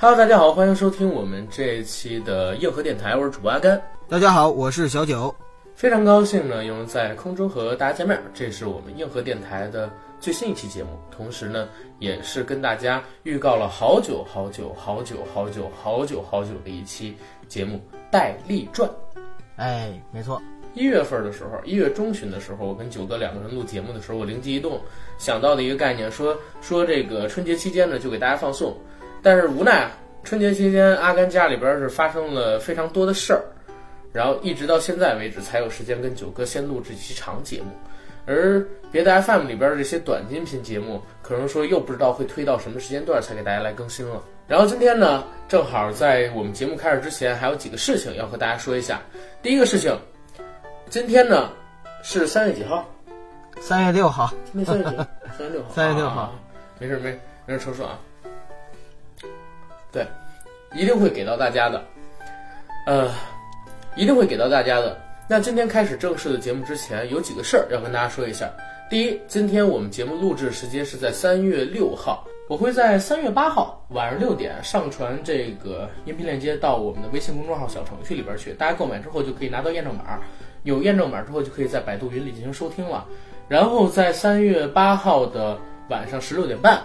Hello，大家好，欢迎收听我们这一期的硬核电台，我是主播阿甘。大家好，我是小九。非常高兴呢，又能在空中和大家见面。这是我们硬核电台的最新一期节目，同时呢，也是跟大家预告了好久好久好久好久好久好久的一期节目《戴笠传》。哎，没错，一月份的时候，一月中旬的时候，我跟九哥两个人录节目的时候，我灵机一动，想到的一个概念，说说这个春节期间呢，就给大家放送。但是无奈春节期间，阿甘家里边是发生了非常多的事儿。然后一直到现在为止，才有时间跟九哥先录这期长节目，而别的 FM 里边这些短音频节目，可能说又不知道会推到什么时间段才给大家来更新了。然后今天呢，正好在我们节目开始之前，还有几个事情要和大家说一下。第一个事情，今天呢是三月几号？三月六号。今天三月几？三月六号。三月六号。没事没没事，抽数啊。对，一定会给到大家的。呃。一定会给到大家的。那今天开始正式的节目之前，有几个事儿要跟大家说一下。第一，今天我们节目录制时间是在三月六号，我会在三月八号晚上六点上传这个音频链接到我们的微信公众号小程序里边去。大家购买之后就可以拿到验证码，有验证码之后就可以在百度云里进行收听了。然后在三月八号的晚上十六点半。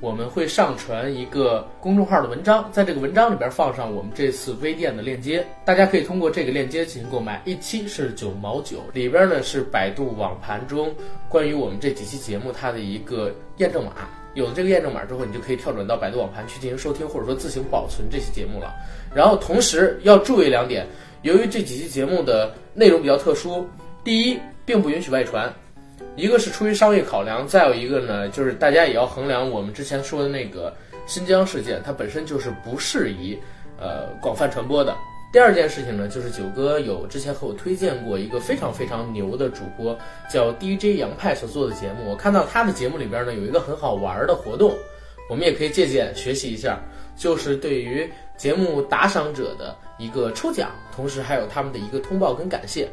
我们会上传一个公众号的文章，在这个文章里边放上我们这次微店的链接，大家可以通过这个链接进行购买，一期是九毛九，里边呢是百度网盘中关于我们这几期节目它的一个验证码，有了这个验证码之后，你就可以跳转到百度网盘去进行收听，或者说自行保存这期节目了。然后同时要注意两点，由于这几期节目的内容比较特殊，第一，并不允许外传。一个是出于商业考量，再有一个呢，就是大家也要衡量我们之前说的那个新疆事件，它本身就是不适宜，呃，广泛传播的。第二件事情呢，就是九哥有之前和我推荐过一个非常非常牛的主播，叫 DJ 杨派所做的节目。我看到他的节目里边呢，有一个很好玩的活动，我们也可以借鉴学习一下，就是对于节目打赏者的一个抽奖，同时还有他们的一个通报跟感谢。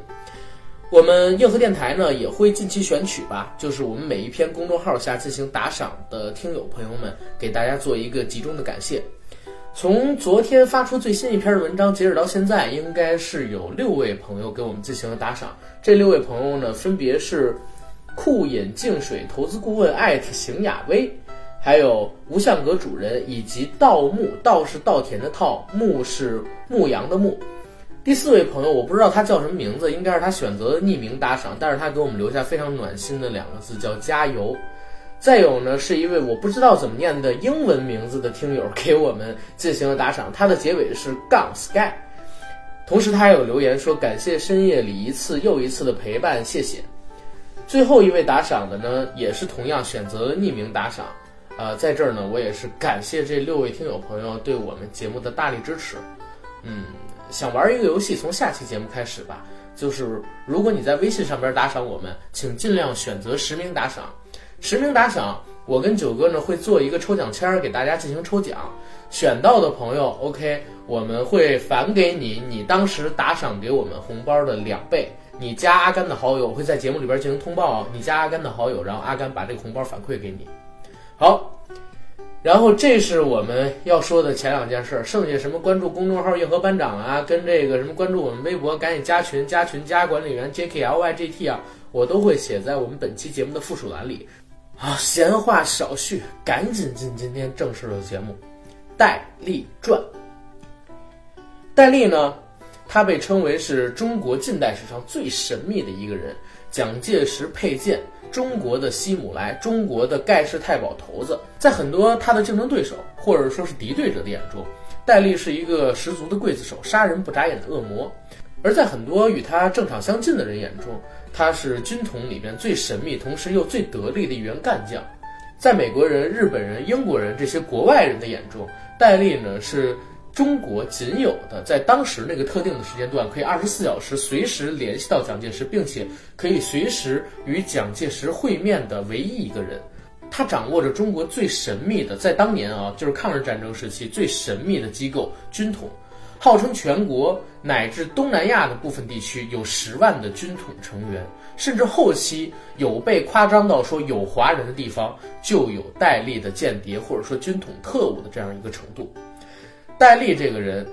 我们硬核电台呢也会近期选取吧，就是我们每一篇公众号下进行打赏的听友朋友们，给大家做一个集中的感谢。从昨天发出最新一篇的文章截止到现在，应该是有六位朋友给我们进行了打赏。这六位朋友呢，分别是酷饮净水投资顾问艾特邢雅薇，还有无相阁主人，以及稻木，稻是稻田的稻，牧是牧羊的牧。第四位朋友，我不知道他叫什么名字，应该是他选择匿名打赏，但是他给我们留下非常暖心的两个字，叫加油。再有呢，是一位我不知道怎么念的英文名字的听友给我们进行了打赏，他的结尾是杠 sky。同时他还有留言说感谢深夜里一次又一次的陪伴，谢谢。最后一位打赏的呢，也是同样选择了匿名打赏，呃，在这儿呢，我也是感谢这六位听友朋友对我们节目的大力支持，嗯。想玩一个游戏，从下期节目开始吧。就是如果你在微信上边打赏我们，请尽量选择实名打赏。实名打赏，我跟九哥呢会做一个抽奖签儿给大家进行抽奖。选到的朋友，OK，我们会返给你你当时打赏给我们红包的两倍。你加阿甘的好友，我会在节目里边进行通报。你加阿甘的好友，然后阿甘把这个红包反馈给你。好。然后这是我们要说的前两件事，剩下什么关注公众号硬核班长啊，跟这个什么关注我们微博，赶紧加群加群加管理员 J K L Y G T 啊，我都会写在我们本期节目的附属栏里。啊，闲话少叙，赶紧进今天正式的节目，《戴笠传》。戴笠呢，他被称为是中国近代史上最神秘的一个人，蒋介石佩剑。中国的希姆莱，中国的盖世太保头子，在很多他的竞争对手或者说是敌对者的眼中，戴笠是一个十足的刽子手，杀人不眨眼的恶魔；而在很多与他正场相近的人眼中，他是军统里边最神秘，同时又最得力的一员干将。在美国人、日本人、英国人这些国外人的眼中，戴笠呢是。中国仅有的在当时那个特定的时间段，可以二十四小时随时联系到蒋介石，并且可以随时与蒋介石会面的唯一一个人，他掌握着中国最神秘的，在当年啊，就是抗日战争时期最神秘的机构——军统，号称全国乃至东南亚的部分地区有十万的军统成员，甚至后期有被夸张到说有华人的地方就有戴笠的间谍或者说军统特务的这样一个程度。戴笠这个人，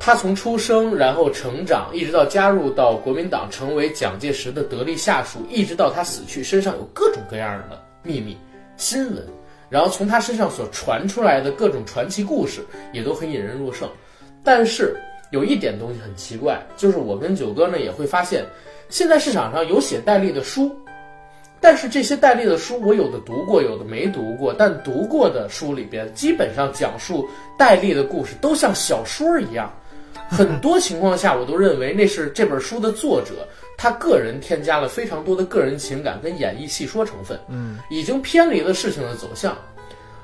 他从出生，然后成长，一直到加入到国民党，成为蒋介石的得力下属，一直到他死去，身上有各种各样的秘密新闻，然后从他身上所传出来的各种传奇故事，也都很引人入胜。但是有一点东西很奇怪，就是我跟九哥呢也会发现，现在市场上有写戴笠的书。但是这些戴笠的书，我有的读过，有的没读过。但读过的书里边，基本上讲述戴笠的故事都像小说一样。很多情况下，我都认为那是这本书的作者他个人添加了非常多的个人情感跟演绎戏说成分，嗯，已经偏离了事情的走向。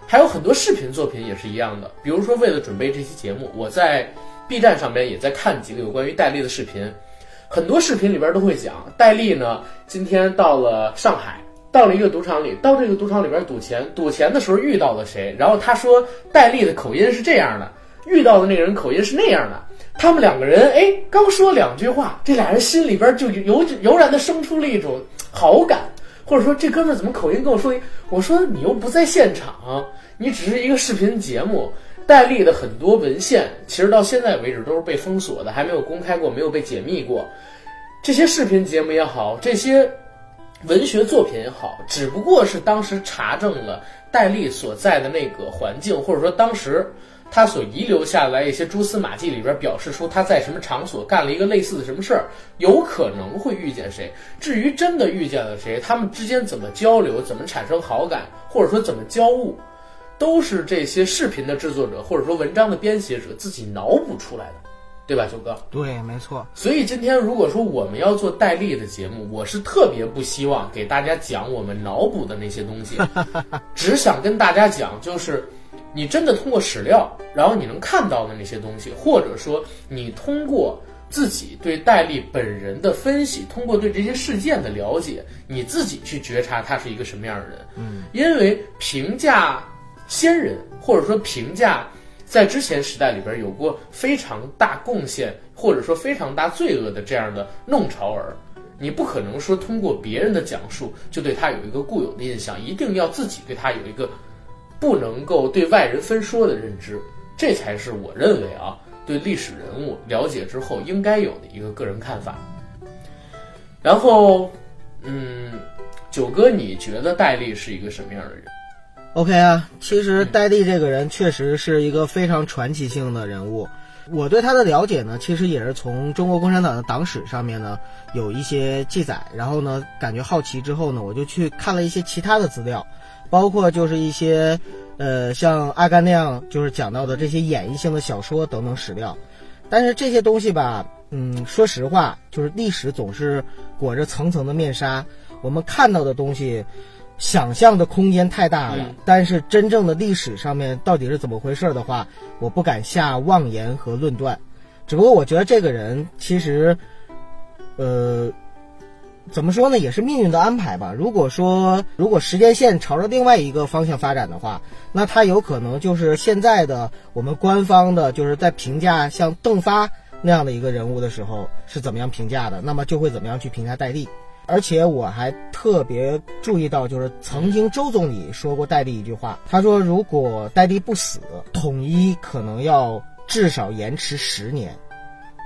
还有很多视频作品也是一样的，比如说为了准备这期节目，我在 B 站上面也在看几个有关于戴笠的视频。很多视频里边都会讲，戴笠呢今天到了上海，到了一个赌场里，到这个赌场里边赌钱，赌钱的时候遇到了谁，然后他说戴笠的口音是这样的，遇到的那个人口音是那样的，他们两个人哎刚说两句话，这俩人心里边就油油然的生出了一种好感，或者说这哥们怎么口音跟我说，我说你又不在现场，你只是一个视频节目。戴笠的很多文献，其实到现在为止都是被封锁的，还没有公开过，没有被解密过。这些视频节目也好，这些文学作品也好，只不过是当时查证了戴笠所在的那个环境，或者说当时他所遗留下来一些蛛丝马迹里边，表示出他在什么场所干了一个类似的什么事儿，有可能会遇见谁。至于真的遇见了谁，他们之间怎么交流，怎么产生好感，或者说怎么交恶。都是这些视频的制作者或者说文章的编写者自己脑补出来的，对吧，九哥？对，没错。所以今天如果说我们要做戴笠的节目，我是特别不希望给大家讲我们脑补的那些东西，只想跟大家讲，就是你真的通过史料，然后你能看到的那些东西，或者说你通过自己对戴笠本人的分析，通过对这些事件的了解，你自己去觉察他是一个什么样的人。嗯，因为评价。先人或者说评价，在之前时代里边有过非常大贡献或者说非常大罪恶的这样的弄潮儿，你不可能说通过别人的讲述就对他有一个固有的印象，一定要自己对他有一个不能够对外人分说的认知，这才是我认为啊对历史人物了解之后应该有的一个个人看法。然后，嗯，九哥，你觉得戴笠是一个什么样的人？OK 啊，其实戴笠这个人确实是一个非常传奇性的人物。我对他的了解呢，其实也是从中国共产党的党史上面呢有一些记载，然后呢感觉好奇之后呢，我就去看了一些其他的资料，包括就是一些呃像阿甘那样就是讲到的这些演绎性的小说等等史料。但是这些东西吧，嗯，说实话，就是历史总是裹着层层的面纱，我们看到的东西。想象的空间太大了，但是真正的历史上面到底是怎么回事的话，我不敢下妄言和论断。只不过我觉得这个人其实，呃，怎么说呢，也是命运的安排吧。如果说如果时间线朝着另外一个方向发展的话，那他有可能就是现在的我们官方的，就是在评价像邓发那样的一个人物的时候是怎么样评价的，那么就会怎么样去评价戴笠。而且我还特别注意到，就是曾经周总理说过戴笠一句话，他说如果戴笠不死，统一可能要至少延迟十年。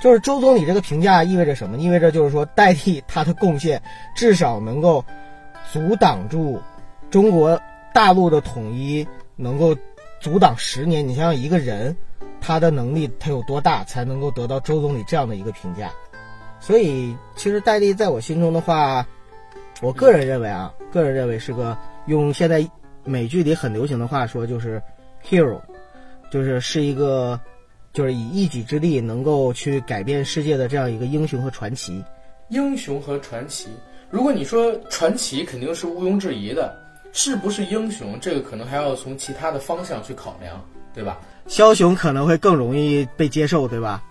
就是周总理这个评价意味着什么？意味着就是说戴笠他的贡献至少能够阻挡住中国大陆的统一，能够阻挡十年。你想想一个人，他的能力他有多大，才能够得到周总理这样的一个评价？所以，其实戴笠在我心中的话，我个人认为啊，个人认为是个用现在美剧里很流行的话说，就是 hero，就是是一个，就是以一己之力能够去改变世界的这样一个英雄和传奇。英雄和传奇，如果你说传奇，肯定是毋庸置疑的。是不是英雄，这个可能还要从其他的方向去考量，对吧？枭雄可能会更容易被接受，对吧？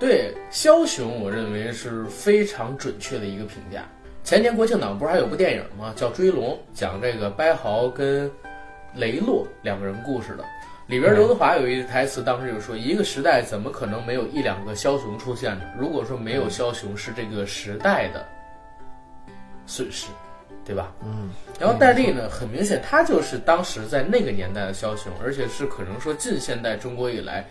对枭雄，我认为是非常准确的一个评价。前年国庆档不是还有部电影吗？叫《追龙》，讲这个白豪跟雷洛两个人故事的。里边刘德华有一台词，当时就说：“一个时代怎么可能没有一两个枭雄出现呢？如果说没有枭雄，是这个时代的损失，对吧？”嗯。然后戴笠呢，很明显他就是当时在那个年代的枭雄，而且是可能说近现代中国以来。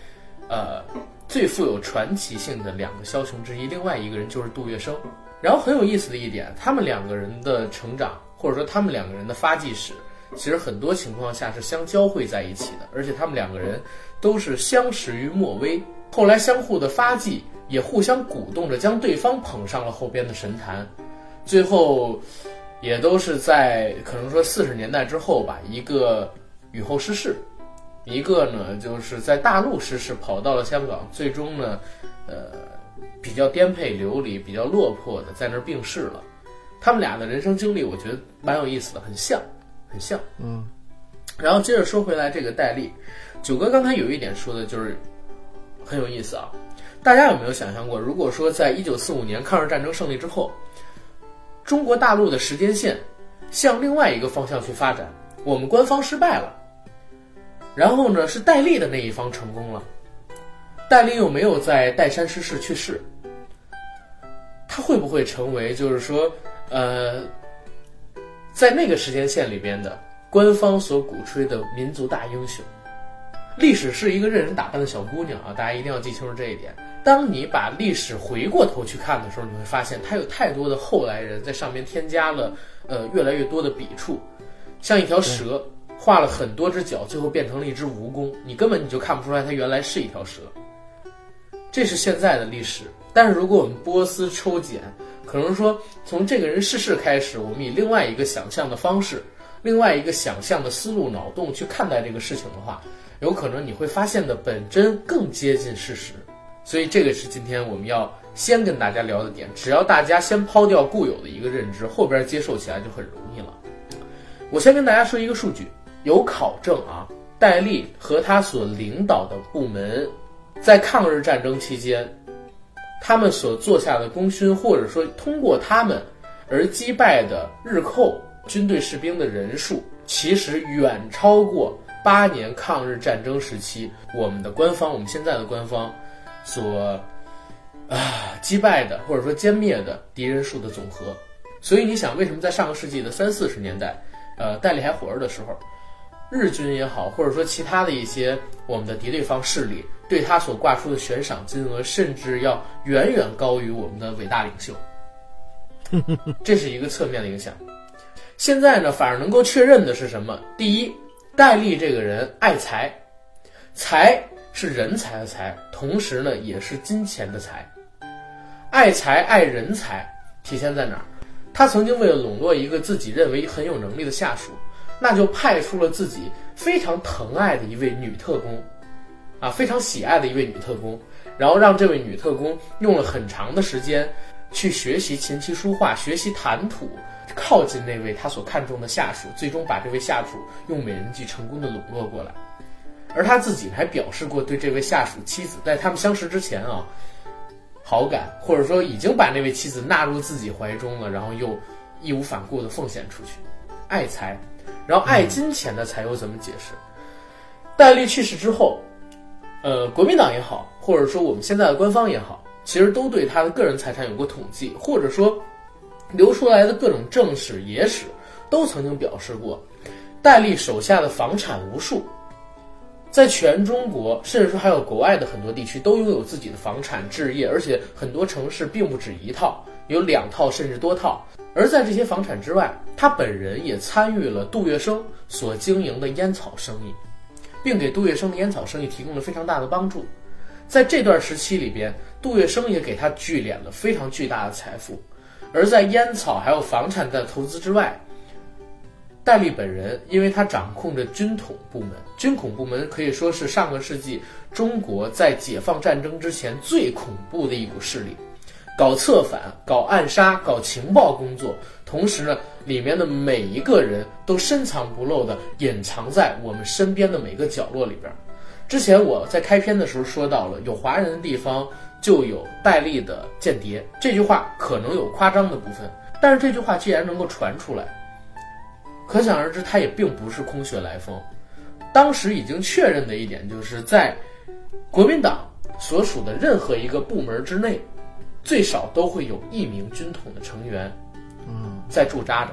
呃最富有传奇性的两个枭雄之一，另外一个人就是杜月笙。然后很有意思的一点，他们两个人的成长，或者说他们两个人的发迹史，其实很多情况下是相交汇在一起的，而且他们两个人都是相识于莫微，后来相互的发迹，也互相鼓动着将对方捧上了后边的神坛，最后也都是在可能说四十年代之后吧，一个雨后逝世，一个呢就是在大陆失事，跑到了香港，最终呢，呃。比较颠沛流离、比较落魄的，在那儿病逝了。他们俩的人生经历，我觉得蛮有意思的，很像，很像。嗯。然后接着说回来，这个戴笠，九哥刚才有一点说的就是很有意思啊。大家有没有想象过，如果说在一九四五年抗日战争胜利之后，中国大陆的时间线向另外一个方向去发展，我们官方失败了，然后呢是戴笠的那一方成功了。戴笠又没有在岱山失势去世，他会不会成为就是说，呃，在那个时间线里边的官方所鼓吹的民族大英雄？历史是一个任人打扮的小姑娘啊，大家一定要记清楚这一点。当你把历史回过头去看的时候，你会发现它有太多的后来人在上面添加了呃越来越多的笔触，像一条蛇画了很多只脚，最后变成了一只蜈蚣，你根本你就看不出来它原来是一条蛇。这是现在的历史，但是如果我们波斯抽检，可能说从这个人逝世开始，我们以另外一个想象的方式，另外一个想象的思路脑洞去看待这个事情的话，有可能你会发现的本真更接近事实。所以这个是今天我们要先跟大家聊的点。只要大家先抛掉固有的一个认知，后边接受起来就很容易了。我先跟大家说一个数据，有考证啊，戴笠和他所领导的部门。在抗日战争期间，他们所做下的功勋，或者说通过他们而击败的日寇军队士兵的人数，其实远超过八年抗日战争时期我们的官方，我们现在的官方所啊击败的或者说歼灭的敌人数的总和。所以你想，为什么在上个世纪的三四十年代，呃，戴笠还活着的时候，日军也好，或者说其他的一些我们的敌对方势力？对他所挂出的悬赏金额，甚至要远远高于我们的伟大领袖，这是一个侧面的影响。现在呢，反而能够确认的是什么？第一，戴笠这个人爱财，财是人才的财，同时呢，也是金钱的财。爱财爱人才体现在哪儿？他曾经为了笼络一个自己认为很有能力的下属，那就派出了自己非常疼爱的一位女特工。啊，非常喜爱的一位女特工，然后让这位女特工用了很长的时间去学习琴棋书画，学习谈吐，靠近那位他所看重的下属，最终把这位下属用美人计成功的笼络过来。而他自己还表示过对这位下属妻子，在他们相识之前啊，好感，或者说已经把那位妻子纳入自己怀中了，然后又义无反顾的奉献出去，爱财，然后爱金钱的才有怎么解释？戴笠去世之后。呃，国民党也好，或者说我们现在的官方也好，其实都对他的个人财产有过统计，或者说流出来的各种正史、野史都曾经表示过，戴笠手下的房产无数，在全中国，甚至说还有国外的很多地区都拥有自己的房产置业，而且很多城市并不止一套，有两套甚至多套。而在这些房产之外，他本人也参与了杜月笙所经营的烟草生意。并给杜月笙的烟草生意提供了非常大的帮助，在这段时期里边，杜月笙也给他聚敛了非常巨大的财富。而在烟草还有房产的投资之外，戴笠本人，因为他掌控着军统部门，军统部门可以说是上个世纪中国在解放战争之前最恐怖的一股势力。搞策反、搞暗杀、搞情报工作，同时呢，里面的每一个人都深藏不露的隐藏在我们身边的每个角落里边。之前我在开篇的时候说到了，有华人的地方就有戴笠的间谍，这句话可能有夸张的部分，但是这句话既然能够传出来，可想而知，它也并不是空穴来风。当时已经确认的一点，就是在国民党所属的任何一个部门之内。最少都会有一名军统的成员，嗯，在驻扎着，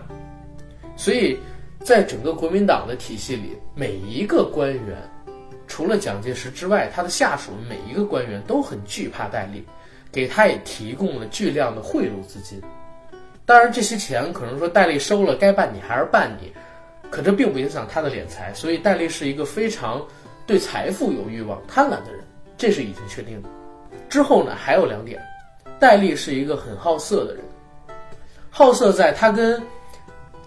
所以，在整个国民党的体系里，每一个官员除了蒋介石之外，他的下属每一个官员都很惧怕戴笠，给他也提供了巨量的贿赂资金。当然，这些钱可能说戴笠收了，该办你还是办你，可这并不影响他的敛财。所以，戴笠是一个非常对财富有欲望、贪婪的人，这是已经确定的。之后呢，还有两点，戴笠是一个很好色的人，好色在他跟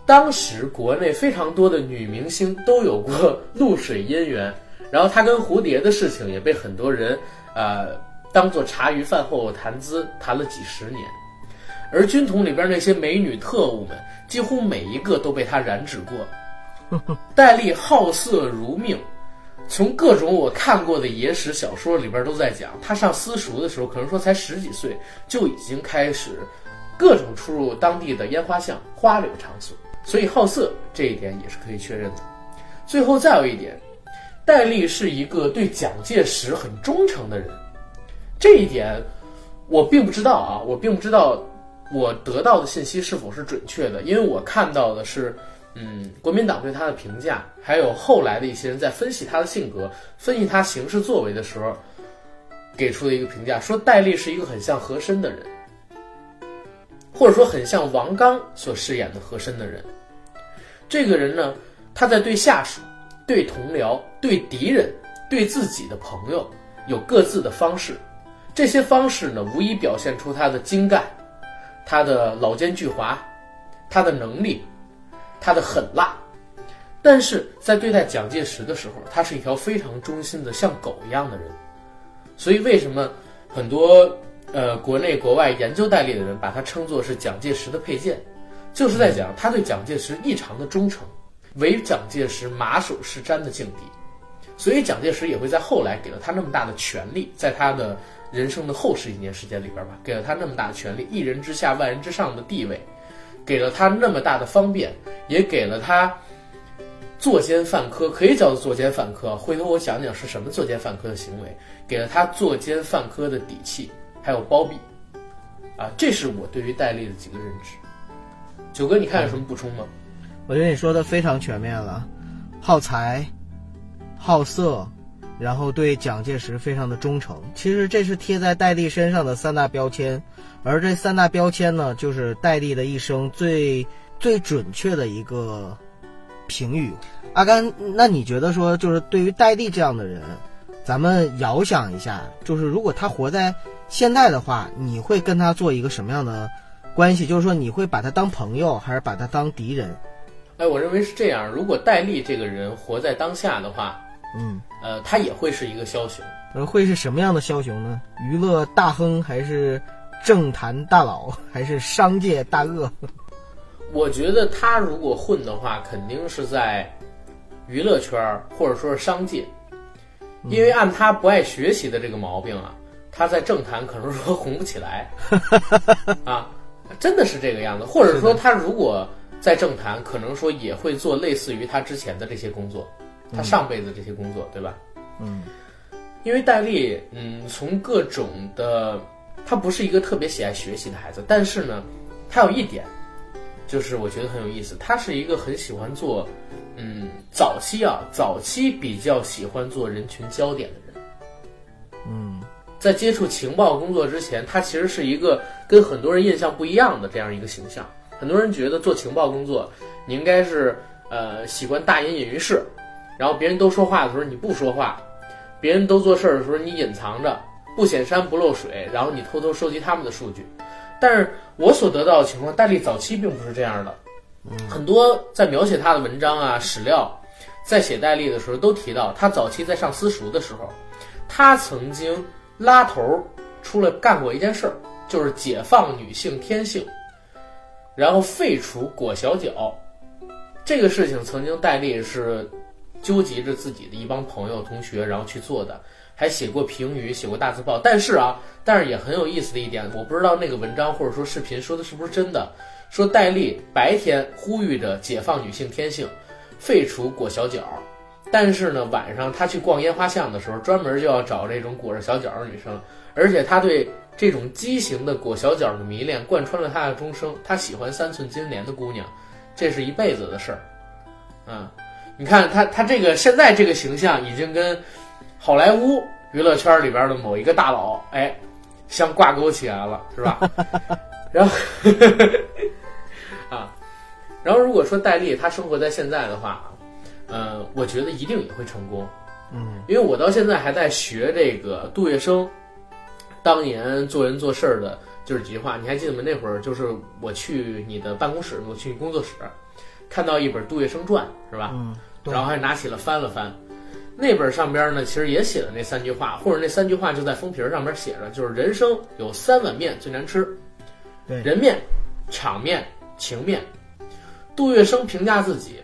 当时国内非常多的女明星都有过露水姻缘，然后他跟蝴蝶的事情也被很多人呃当做茶余饭后谈资谈了几十年。而军统里边那些美女特务们，几乎每一个都被他染指过。戴笠好色如命，从各种我看过的野史小说里边都在讲，他上私塾的时候，可能说才十几岁，就已经开始各种出入当地的烟花巷、花柳场所，所以好色这一点也是可以确认的。最后再有一点，戴笠是一个对蒋介石很忠诚的人，这一点我并不知道啊，我并不知道。我得到的信息是否是准确的？因为我看到的是，嗯，国民党对他的评价，还有后来的一些人在分析他的性格、分析他行事作为的时候，给出的一个评价，说戴笠是一个很像和珅的人，或者说很像王刚所饰演的和珅的人。这个人呢，他在对下属、对同僚、对敌人、对自己的朋友有各自的方式，这些方式呢，无疑表现出他的精干。他的老奸巨猾，他的能力，他的狠辣，但是在对待蒋介石的时候，他是一条非常忠心的像狗一样的人。所以为什么很多呃国内国外研究戴笠的人把他称作是蒋介石的佩剑，就是在讲他对蒋介石异常的忠诚，唯蒋介石马首是瞻的境地。所以蒋介石也会在后来给了他那么大的权力，在他的。人生的后十几年时间里边吧，给了他那么大的权利，一人之下万人之上的地位，给了他那么大的方便，也给了他作奸犯科，可以叫做作奸犯科。回头我讲讲是什么作奸犯科的行为，给了他作奸犯科的底气，还有包庇。啊，这是我对于戴笠的几个认知。九哥，你看有什么补充吗？我觉得你说的非常全面了，好财，好色。然后对蒋介石非常的忠诚，其实这是贴在戴笠身上的三大标签，而这三大标签呢，就是戴笠的一生最最准确的一个评语。阿甘，那你觉得说，就是对于戴笠这样的人，咱们遥想一下，就是如果他活在现代的话，你会跟他做一个什么样的关系？就是说，你会把他当朋友，还是把他当敌人？哎，我认为是这样。如果戴笠这个人活在当下的话。嗯，呃，他也会是一个枭雄，呃，会是什么样的枭雄呢？娱乐大亨，还是政坛大佬，还是商界大鳄？我觉得他如果混的话，肯定是在娱乐圈或者说是商界，因为按他不爱学习的这个毛病啊，他在政坛可能说红不起来 啊，真的是这个样子。或者说他如果在政坛，可能说也会做类似于他之前的这些工作。他上辈子这些工作，对吧？嗯，因为戴笠，嗯，从各种的，他不是一个特别喜爱学习的孩子，但是呢，他有一点，就是我觉得很有意思，他是一个很喜欢做，嗯，早期啊，早期比较喜欢做人群焦点的人。嗯，在接触情报工作之前，他其实是一个跟很多人印象不一样的这样一个形象。很多人觉得做情报工作，你应该是呃喜欢大隐隐于市。然后别人都说话的时候你不说话，别人都做事儿的时候你隐藏着，不显山不漏水，然后你偷偷收集他们的数据。但是我所得到的情况，戴笠早期并不是这样的。很多在描写他的文章啊史料，在写戴笠的时候都提到，他早期在上私塾的时候，他曾经拉头出来干过一件事儿，就是解放女性天性，然后废除裹小脚。这个事情曾经戴笠是。纠集着自己的一帮朋友、同学，然后去做的，还写过评语，写过大字报。但是啊，但是也很有意思的一点，我不知道那个文章或者说视频说的是不是真的。说戴笠白天呼吁着解放女性天性，废除裹小脚，但是呢，晚上他去逛烟花巷的时候，专门就要找这种裹着小脚的女生，而且他对这种畸形的裹小脚的迷恋贯穿了他的终生。他喜欢三寸金莲的姑娘，这是一辈子的事儿，嗯。你看他，他这个现在这个形象已经跟好莱坞娱乐圈里边的某一个大佬，哎，相挂钩起来了，是吧？然后 啊，然后如果说戴笠他生活在现在的话，呃，我觉得一定也会成功。嗯，因为我到现在还在学这个杜月笙当年做人做事儿的，就是几句话。你还记得吗？那会儿就是我去你的办公室，我去你工作室，看到一本《杜月笙传》，是吧？嗯，然后还拿起了翻了翻。那本上边呢，其实也写了那三句话，或者那三句话就在封皮儿上面写着，就是人生有三碗面最难吃，对人面、场面、情面。杜月笙评价自己，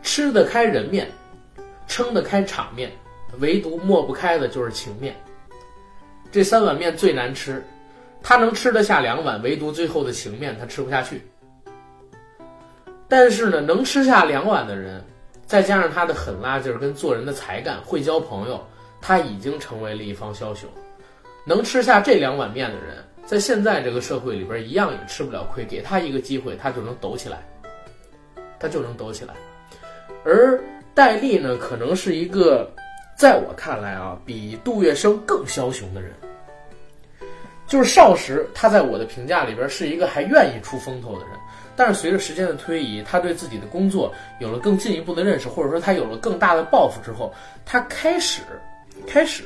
吃得开人面，撑得开场面，唯独抹不开的就是情面。这三碗面最难吃，他能吃得下两碗，唯独最后的情面他吃不下去。但是呢，能吃下两碗的人，再加上他的狠辣劲儿跟做人的才干，会交朋友，他已经成为了一方枭雄。能吃下这两碗面的人，在现在这个社会里边一样也吃不了亏，给他一个机会，他就能抖起来，他就能抖起来。而戴笠呢，可能是一个在我看来啊，比杜月笙更枭雄的人。就是少时，他在我的评价里边是一个还愿意出风头的人，但是随着时间的推移，他对自己的工作有了更进一步的认识，或者说他有了更大的抱负之后，他开始开始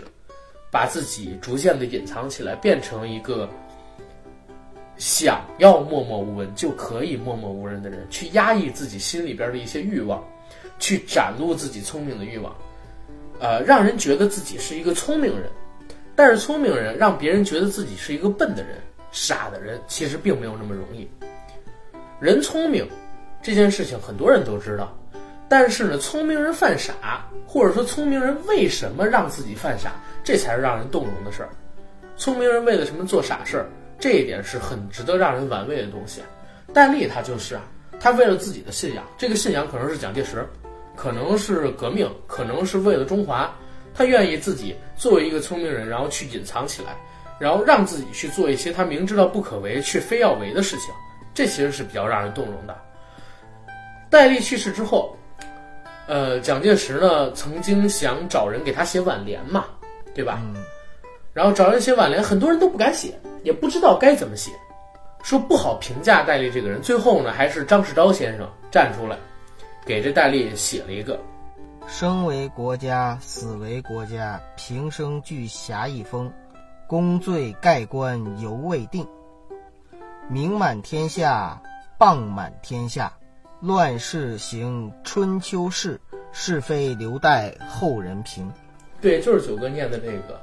把自己逐渐的隐藏起来，变成一个想要默默无闻就可以默默无人的人，去压抑自己心里边的一些欲望，去展露自己聪明的欲望，呃，让人觉得自己是一个聪明人。但是聪明人让别人觉得自己是一个笨的人、傻的人，其实并没有那么容易。人聪明这件事情很多人都知道，但是呢，聪明人犯傻，或者说聪明人为什么让自己犯傻，这才是让人动容的事儿。聪明人为了什么做傻事儿，这一点是很值得让人玩味的东西。戴笠他就是啊，他为了自己的信仰，这个信仰可能是蒋介石，可能是革命，可能是为了中华。他愿意自己作为一个聪明人，然后去隐藏起来，然后让自己去做一些他明知道不可为却非要为的事情，这其实是比较让人动容的。戴笠去世之后，呃，蒋介石呢曾经想找人给他写挽联嘛，对吧？嗯，然后找人写挽联，很多人都不敢写，也不知道该怎么写，说不好评价戴笠这个人。最后呢，还是张世钊先生站出来，给这戴笠写了一个。生为国家，死为国家，平生具侠义风，功罪盖棺犹未定。名满天下，谤满天下，乱世行春秋事，是非留待后人评。对，就是九哥念的这个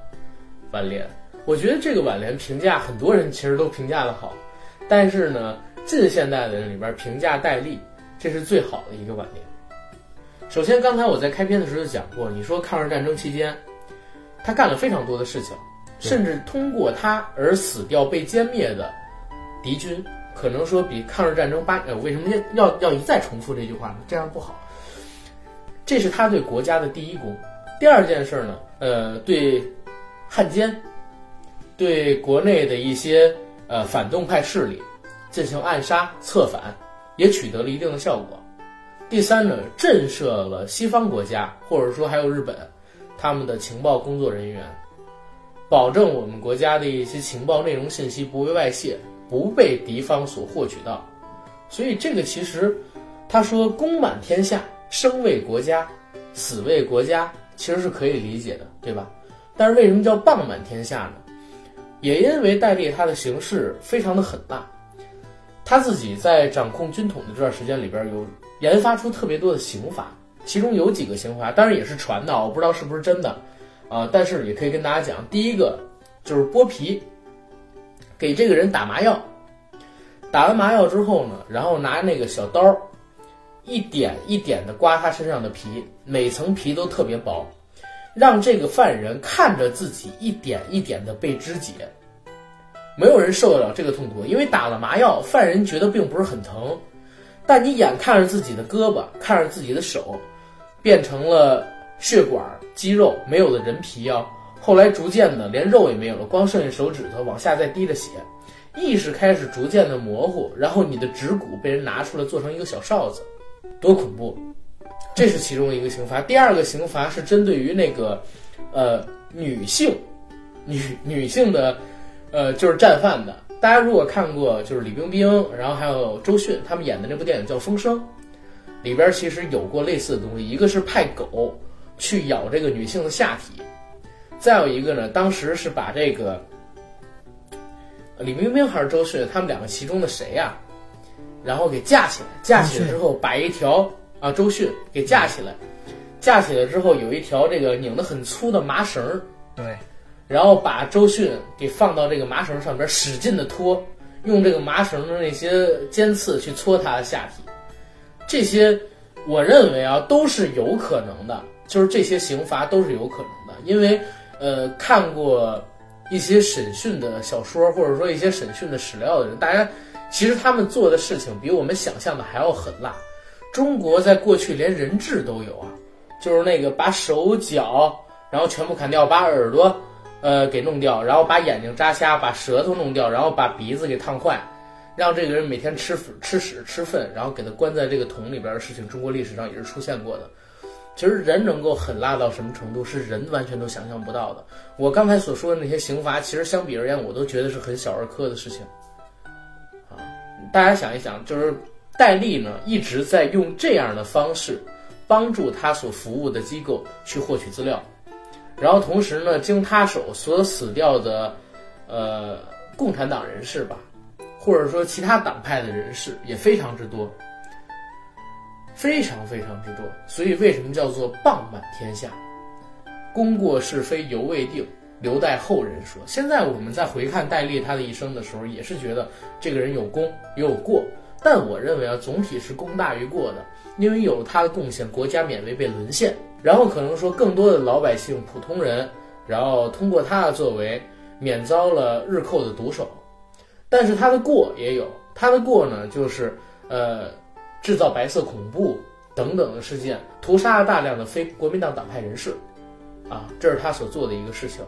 挽联。我觉得这个挽联评价很多人其实都评价的好，但是呢，近现代的人里边评价戴笠，这是最好的一个挽联。首先，刚才我在开篇的时候就讲过，你说抗日战争期间，他干了非常多的事情，甚至通过他而死掉、被歼灭的敌军，可能说比抗日战争八呃，为什么要要一再重复这句话呢？这样不好。这是他对国家的第一功。第二件事呢，呃，对汉奸，对国内的一些呃反动派势力进行暗杀、策反，也取得了一定的效果。第三呢，震慑了西方国家，或者说还有日本，他们的情报工作人员，保证我们国家的一些情报内容信息不为外泄，不被敌方所获取到。所以这个其实，他说功满天下，生为国家，死为国家，其实是可以理解的，对吧？但是为什么叫谤满天下呢？也因为戴笠他的行事非常的狠辣，他自己在掌控军统的这段时间里边有。研发出特别多的刑法，其中有几个刑法，当然也是传的，我不知道是不是真的，啊，但是也可以跟大家讲，第一个就是剥皮，给这个人打麻药，打完麻药之后呢，然后拿那个小刀，一点一点的刮他身上的皮，每层皮都特别薄，让这个犯人看着自己一点一点的被肢解，没有人受得了这个痛苦，因为打了麻药，犯人觉得并不是很疼。但你眼看着自己的胳膊，看着自己的手，变成了血管、肌肉，没有了人皮啊。后来逐渐的连肉也没有了，光剩下手指头，往下再滴着血，意识开始逐渐的模糊，然后你的指骨被人拿出来做成一个小哨子，多恐怖！这是其中一个刑罚。第二个刑罚是针对于那个呃女性女女性的呃就是战犯的。大家如果看过就是李冰冰，然后还有周迅他们演的那部电影叫《风声》，里边其实有过类似的东西，一个是派狗去咬这个女性的下体，再有一个呢，当时是把这个。李冰冰还是周迅，他们两个其中的谁呀？然后给架起来，架起来之后把一条啊周迅给架起来，架起来之后有一条这个拧得很粗的麻绳对，然后把周迅给放到这个麻绳上边使劲的拖，用这个麻绳的那些尖刺去搓他的下体，这些我认为啊都是有可能的，就是这些刑罚都是有可能的，因为呃看过。一些审讯的小说，或者说一些审讯的史料的人，大家其实他们做的事情比我们想象的还要狠辣。中国在过去连人质都有啊，就是那个把手脚然后全部砍掉，把耳朵呃给弄掉，然后把眼睛扎瞎，把舌头弄掉，然后把鼻子给烫坏，让这个人每天吃吃屎吃粪，然后给他关在这个桶里边的事情，中国历史上也是出现过的。其实人能够狠辣到什么程度，是人完全都想象不到的。我刚才所说的那些刑罚，其实相比而言，我都觉得是很小儿科的事情。啊，大家想一想，就是戴笠呢一直在用这样的方式帮助他所服务的机构去获取资料，然后同时呢，经他手所死掉的，呃，共产党人士吧，或者说其他党派的人士也非常之多。非常非常之多，所以为什么叫做棒满天下？功过是非犹未定，留待后人说。现在我们在回看戴笠他的一生的时候，也是觉得这个人有功也有过，但我认为啊，总体是功大于过的，因为有了他的贡献，国家免为被沦陷，然后可能说更多的老百姓、普通人，然后通过他的作为，免遭了日寇的毒手。但是他的过也有，他的过呢，就是呃。制造白色恐怖等等的事件，屠杀了大量的非国民党党派人士，啊，这是他所做的一个事情。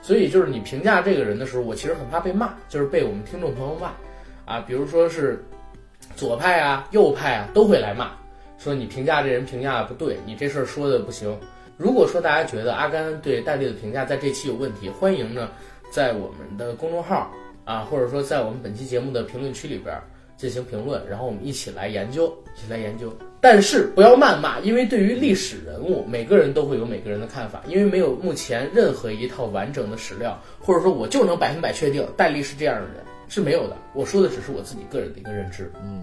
所以就是你评价这个人的时候，我其实很怕被骂，就是被我们听众朋友骂，啊，比如说是左派啊、右派啊都会来骂，说你评价这人评价的不对，你这事儿说的不行。如果说大家觉得阿甘对戴笠的评价在这期有问题，欢迎呢在我们的公众号啊，或者说在我们本期节目的评论区里边。进行评论，然后我们一起来研究，一起来研究。但是不要谩骂，因为对于历史人物，每个人都会有每个人的看法。因为没有目前任何一套完整的史料，或者说我就能百分百确定戴笠是这样的人是没有的。我说的只是我自己个人的一个认知。嗯，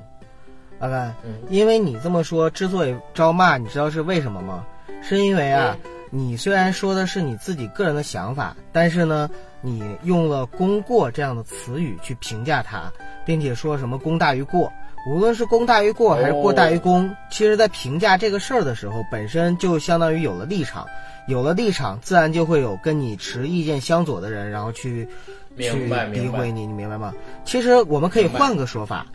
阿甘，嗯，因为你这么说，之所以招骂，你知道是为什么吗？是因为啊，你虽然说的是你自己个人的想法，但是呢，你用了“功过”这样的词语去评价他。并且说什么功大于过，无论是功大于过还是过大于功，其实，在评价这个事儿的时候，本身就相当于有了立场，有了立场，自然就会有跟你持意见相左的人，然后去去诋毁你，你明白吗？其实我们可以换个说法，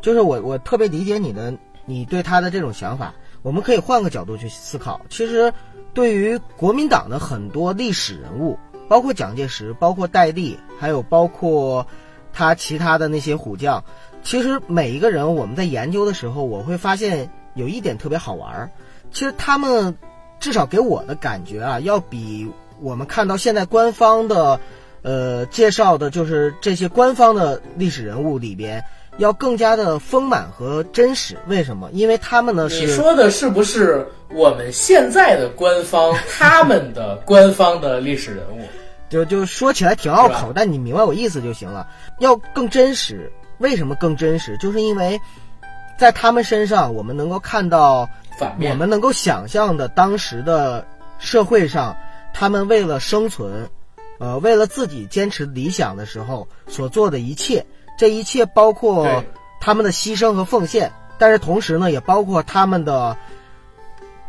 就是我我特别理解你的，你对他的这种想法，我们可以换个角度去思考。其实，对于国民党的很多历史人物，包括蒋介石，包括戴笠，还有包括。他其他的那些虎将，其实每一个人我们在研究的时候，我会发现有一点特别好玩儿。其实他们至少给我的感觉啊，要比我们看到现在官方的，呃，介绍的，就是这些官方的历史人物里边，要更加的丰满和真实。为什么？因为他们呢是你说的是不是我们现在的官方 他们的官方的历史人物？就就说起来挺拗口，但你明白我意思就行了。要更真实，为什么更真实？就是因为，在他们身上，我们能够看到，我们能够想象的当时的社会上，他们为了生存，呃，为了自己坚持理想的时候所做的一切。这一切包括他们的牺牲和奉献，但是同时呢，也包括他们的。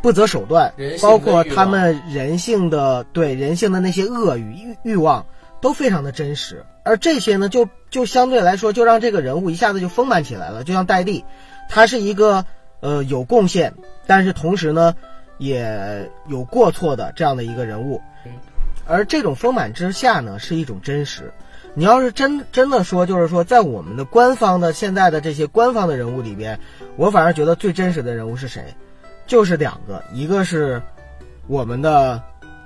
不择手段，包括他们人性的对人性的那些恶与欲欲望，都非常的真实。而这些呢，就就相对来说，就让这个人物一下子就丰满起来了。就像戴笠，他是一个呃有贡献，但是同时呢，也有过错的这样的一个人物。而这种丰满之下呢，是一种真实。你要是真真的说，就是说，在我们的官方的现在的这些官方的人物里边，我反而觉得最真实的人物是谁？就是两个，一个是我们的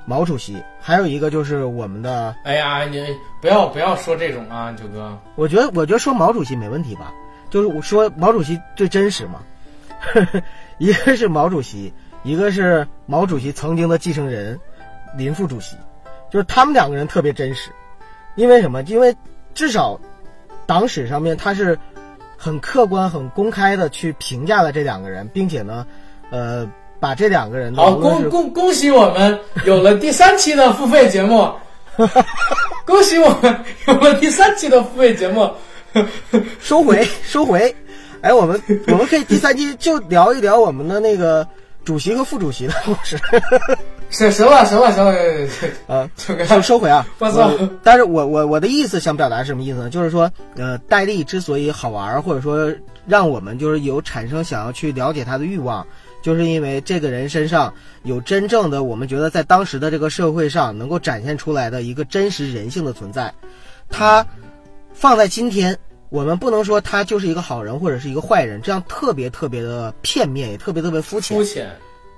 毛主席，还有一个就是我们的，哎呀，你不要不要说这种啊，九哥。我觉得我觉得说毛主席没问题吧，就是我说毛主席最真实嘛，一个是毛主席，一个是毛主席曾经的继承人林副主席，就是他们两个人特别真实，因为什么？因为至少党史上面他是很客观、很公开的去评价了这两个人，并且呢，呃。把这两个人好，恭恭恭喜我们有了第三期的付费节目，恭喜我们有了第三期的付费节目，收回收回，哎，我们我们可以第三期就聊一聊我们的那个主席和副主席的故事。行行了行了行了，呃，收收回啊！我操！但是我我我的意思想表达是什么意思呢？就是说，呃，戴笠之所以好玩，或者说让我们就是有产生想要去了解他的欲望。就是因为这个人身上有真正的，我们觉得在当时的这个社会上能够展现出来的一个真实人性的存在，他放在今天，我们不能说他就是一个好人或者是一个坏人，这样特别特别的片面，也特别特别肤浅。肤浅，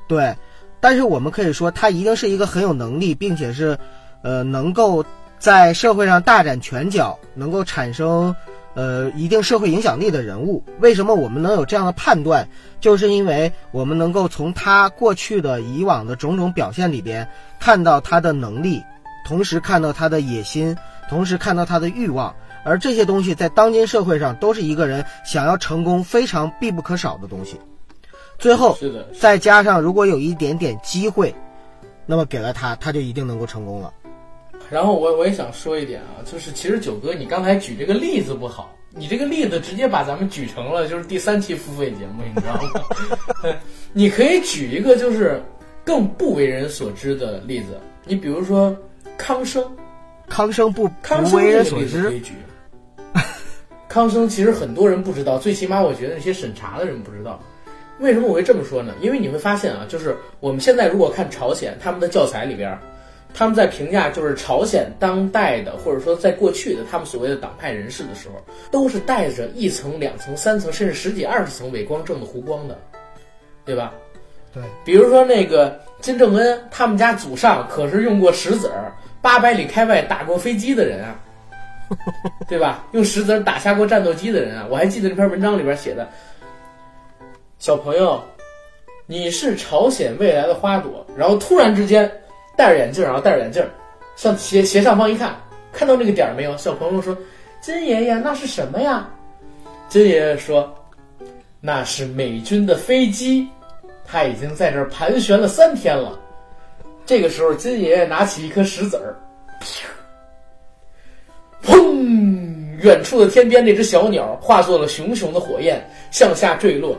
对。但是我们可以说，他一定是一个很有能力，并且是，呃，能够在社会上大展拳脚，能够产生。呃，一定社会影响力的人物，为什么我们能有这样的判断？就是因为我们能够从他过去的以往的种种表现里边看到他的能力，同时看到他的野心，同时看到他的欲望，而这些东西在当今社会上都是一个人想要成功非常必不可少的东西。最后，是的，再加上如果有一点点机会，那么给了他，他就一定能够成功了。然后我我也想说一点啊，就是其实九哥你刚才举这个例子不好，你这个例子直接把咱们举成了就是第三期付费节目，你知道吗？你可以举一个就是更不为人所知的例子，你比如说康生，康生不康生为人所知。康生其实很多人不知道，最起码我觉得那些审查的人不知道。为什么我会这么说呢？因为你会发现啊，就是我们现在如果看朝鲜他们的教材里边。他们在评价就是朝鲜当代的，或者说在过去的他们所谓的党派人士的时候，都是带着一层、两层、三层，甚至十几、二十层伪光正的弧光的，对吧？对。比如说那个金正恩，他们家祖上可是用过石子儿八百里开外打过飞机的人啊，对吧？用石子儿打下过战斗机的人啊，我还记得这篇文章里边写的，小朋友，你是朝鲜未来的花朵，然后突然之间。戴着眼镜，然后戴着眼镜，向斜斜上方一看，看到那个点儿没有？小朋友说：“金爷爷，那是什么呀？”金爷爷说：“那是美军的飞机，他已经在这儿盘旋了三天了。”这个时候，金爷爷拿起一颗石子儿，砰！远处的天边那只小鸟化作了熊熊的火焰，向下坠落。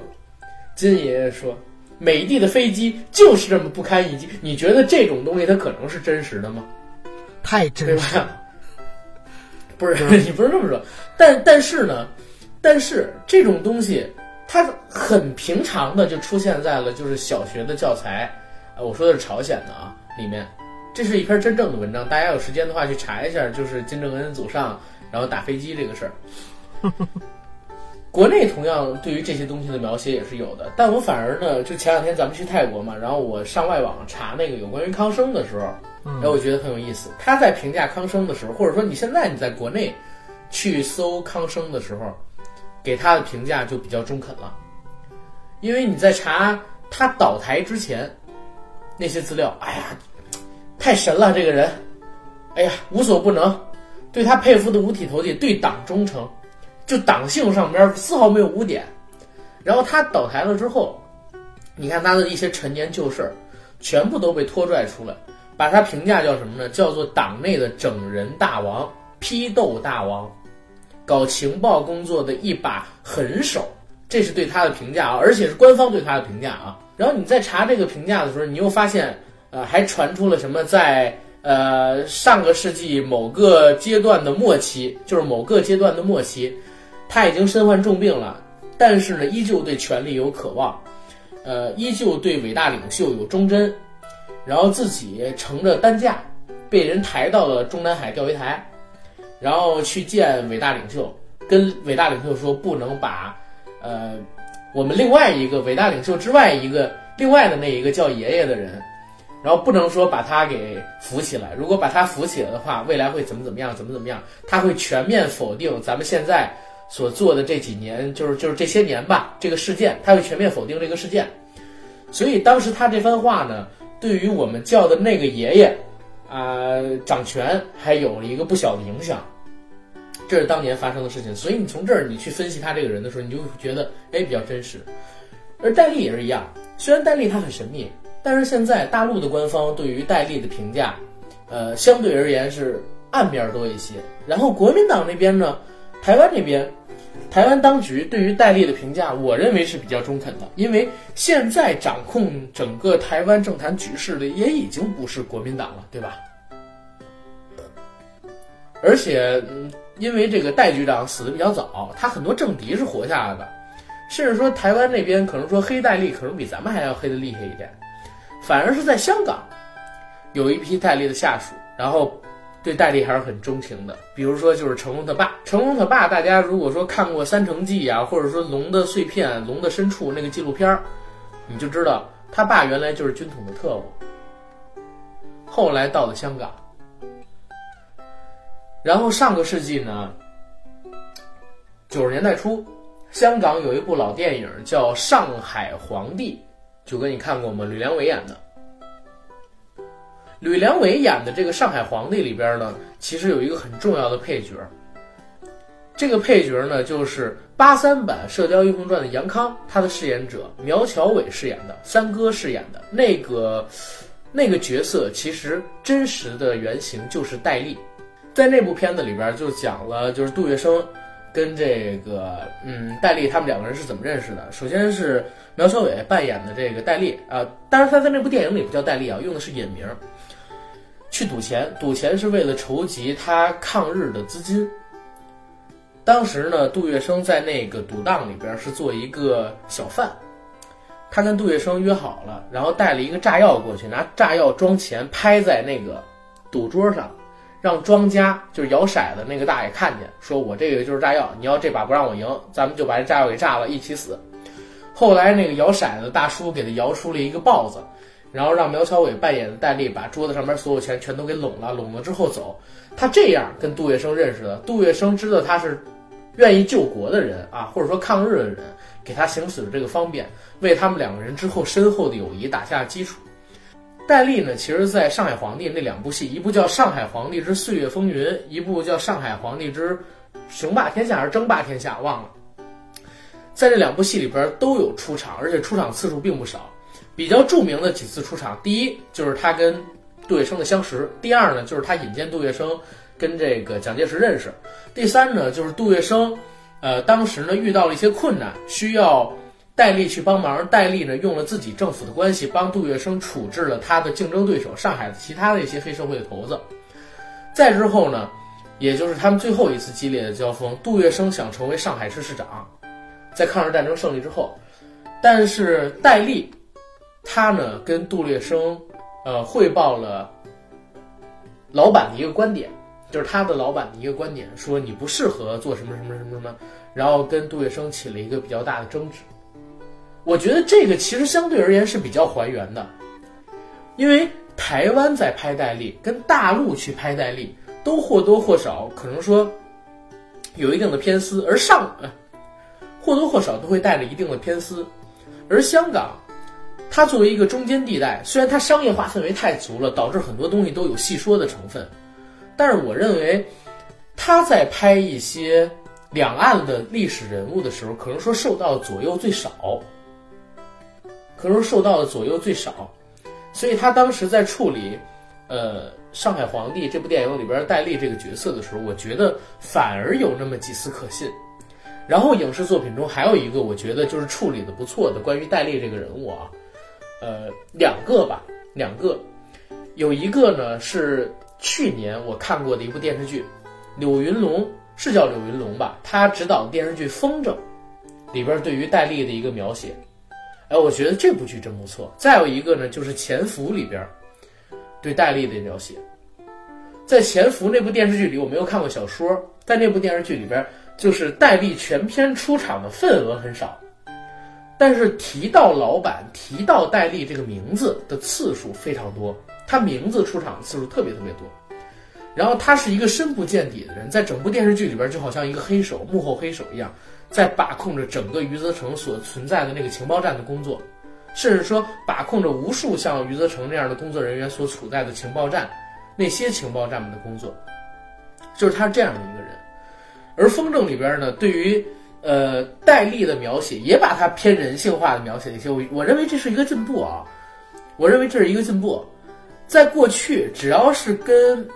金爷爷说。美帝的飞机就是这么不堪一击，你觉得这种东西它可能是真实的吗？太真实了，不是 你不是这么说，但但是呢，但是这种东西它很平常的就出现在了就是小学的教材，呃，我说的是朝鲜的啊里面，这是一篇真正的文章，大家有时间的话去查一下，就是金正恩祖上然后打飞机这个事儿。国内同样对于这些东西的描写也是有的，但我反而呢，就前两天咱们去泰国嘛，然后我上外网查那个有关于康生的时候，哎，我觉得很有意思。他在评价康生的时候，或者说你现在你在国内去搜康生的时候，给他的评价就比较中肯了，因为你在查他倒台之前那些资料，哎呀，太神了这个人，哎呀，无所不能，对他佩服的五体投地，对党忠诚。就党性上边丝毫没有污点，然后他倒台了之后，你看他的一些陈年旧事儿，全部都被拖拽出来，把他评价叫什么呢？叫做党内的整人大王、批斗大王，搞情报工作的一把狠手，这是对他的评价啊，而且是官方对他的评价啊。然后你在查这个评价的时候，你又发现，呃，还传出了什么在呃上个世纪某个阶段的末期，就是某个阶段的末期。他已经身患重病了，但是呢，依旧对权力有渴望，呃，依旧对伟大领袖有忠贞，然后自己乘着担架，被人抬到了中南海钓鱼台，然后去见伟大领袖，跟伟大领袖说不能把，呃，我们另外一个伟大领袖之外一个另外的那一个叫爷爷的人，然后不能说把他给扶起来。如果把他扶起来的话，未来会怎么怎么样，怎么怎么样？他会全面否定咱们现在所做的这几年，就是就是这些年吧，这个事件，他会全面否定这个事件。所以当时他这番话呢，对于我们叫的那个爷爷啊、掌权还有了一个不小的影响。这是当年发生的事情，所以你从这儿你去分析他这个人的时候，你就会觉得哎比较真实。而戴笠也是一样，虽然戴笠他很神秘，但是现在大陆的官方对于戴笠的评价，呃，相对而言是暗面多一些。然后国民党那边呢，台湾这边，台湾当局对于戴笠的评价，我认为是比较中肯的，因为现在掌控整个台湾政坛局势的也已经不是国民党了，对吧？而且，因为这个戴局长死的比较早，他很多政敌是活下来的，甚至说台湾那边可能说黑戴笠可能比咱们还要黑的厉害一点，反而是在香港，有一批戴笠的下属，然后对戴笠还是很钟情的。比如说就是成龙他爸，成龙他爸，大家如果说看过《三城记》啊，或者说《龙的碎片》《龙的深处》那个纪录片，你就知道他爸原来就是军统的特务，后来到了香港。然后上个世纪呢，九十年代初，香港有一部老电影叫《上海皇帝》，九哥你看过吗？吕良伟演的。吕良伟演的这个《上海皇帝》里边呢，其实有一个很重要的配角。这个配角呢，就是八三版《射雕英雄传》的杨康，他的饰演者苗侨伟饰演的，三哥饰演的那个那个角色，其实真实的原型就是戴笠。在那部片子里边就讲了，就是杜月笙跟这个嗯戴笠他们两个人是怎么认识的。首先是苗侨伟扮演的这个戴笠啊，当然他在那部电影里不叫戴笠啊，用的是隐名。去赌钱，赌钱是为了筹集他抗日的资金。当时呢，杜月笙在那个赌档里边是做一个小贩，他跟杜月笙约好了，然后带了一个炸药过去，拿炸药装钱拍在那个赌桌上。让庄家就是摇骰子那个大爷看见，说我这个就是炸药，你要这把不让我赢，咱们就把这炸药给炸了，一起死。后来那个摇骰子大叔给他摇出了一个豹子，然后让苗侨伟扮演的戴笠把桌子上面所有钱全都给拢了，拢了之后走。他这样跟杜月笙认识的，杜月笙知道他是愿意救国的人啊，或者说抗日的人，给他行使了这个方便，为他们两个人之后深厚的友谊打下基础。戴笠呢，其实在上海皇帝那两部戏，一部叫《上海皇帝之岁月风云》，一部叫《上海皇帝之雄霸天下》还是争霸天下，忘了。在这两部戏里边都有出场，而且出场次数并不少。比较著名的几次出场，第一就是他跟杜月笙的相识，第二呢就是他引荐杜月笙跟这个蒋介石认识，第三呢就是杜月笙，呃，当时呢遇到了一些困难，需要。戴笠去帮忙，戴笠呢用了自己政府的关系，帮杜月笙处置了他的竞争对手上海的其他的一些黑社会的头子。再之后呢，也就是他们最后一次激烈的交锋，杜月笙想成为上海市市长，在抗日战争胜利之后，但是戴笠他呢跟杜月笙呃汇报了老板的一个观点，就是他的老板的一个观点，说你不适合做什么什么什么什么，然后跟杜月笙起了一个比较大的争执。我觉得这个其实相对而言是比较还原的，因为台湾在拍戴笠，跟大陆去拍戴笠，都或多或少可能说有一定的偏私，而上呃或多或少都会带着一定的偏私，而香港，它作为一个中间地带，虽然它商业化氛围太足了，导致很多东西都有戏说的成分，但是我认为他在拍一些两岸的历史人物的时候，可能说受到左右最少。可能受到的左右最少，所以他当时在处理，呃，《上海皇帝》这部电影里边戴笠这个角色的时候，我觉得反而有那么几丝可信。然后影视作品中还有一个我觉得就是处理的不错的关于戴笠这个人物啊，呃，两个吧，两个，有一个呢是去年我看过的一部电视剧，柳云龙是叫柳云龙吧，他执导的电视剧《风筝》里边对于戴笠的一个描写。哎，我觉得这部剧真不错。再有一个呢，就是《潜伏》里边对戴笠的描写。在《潜伏》那部电视剧里，我没有看过小说，在那部电视剧里边，就是戴笠全篇出场的份额很少，但是提到老板、提到戴笠这个名字的次数非常多，他名字出场次数特别特别多。然后他是一个深不见底的人，在整部电视剧里边就好像一个黑手、幕后黑手一样，在把控着整个余则成所存在的那个情报站的工作，甚至说把控着无数像余则成那样的工作人员所处在的情报站，那些情报站们的工作，就是他这样的一个人。而《风筝》里边呢，对于呃戴笠的描写，也把他偏人性化的描写一些，我我认为这是一个进步啊，我认为这是一个进步，在过去只要是跟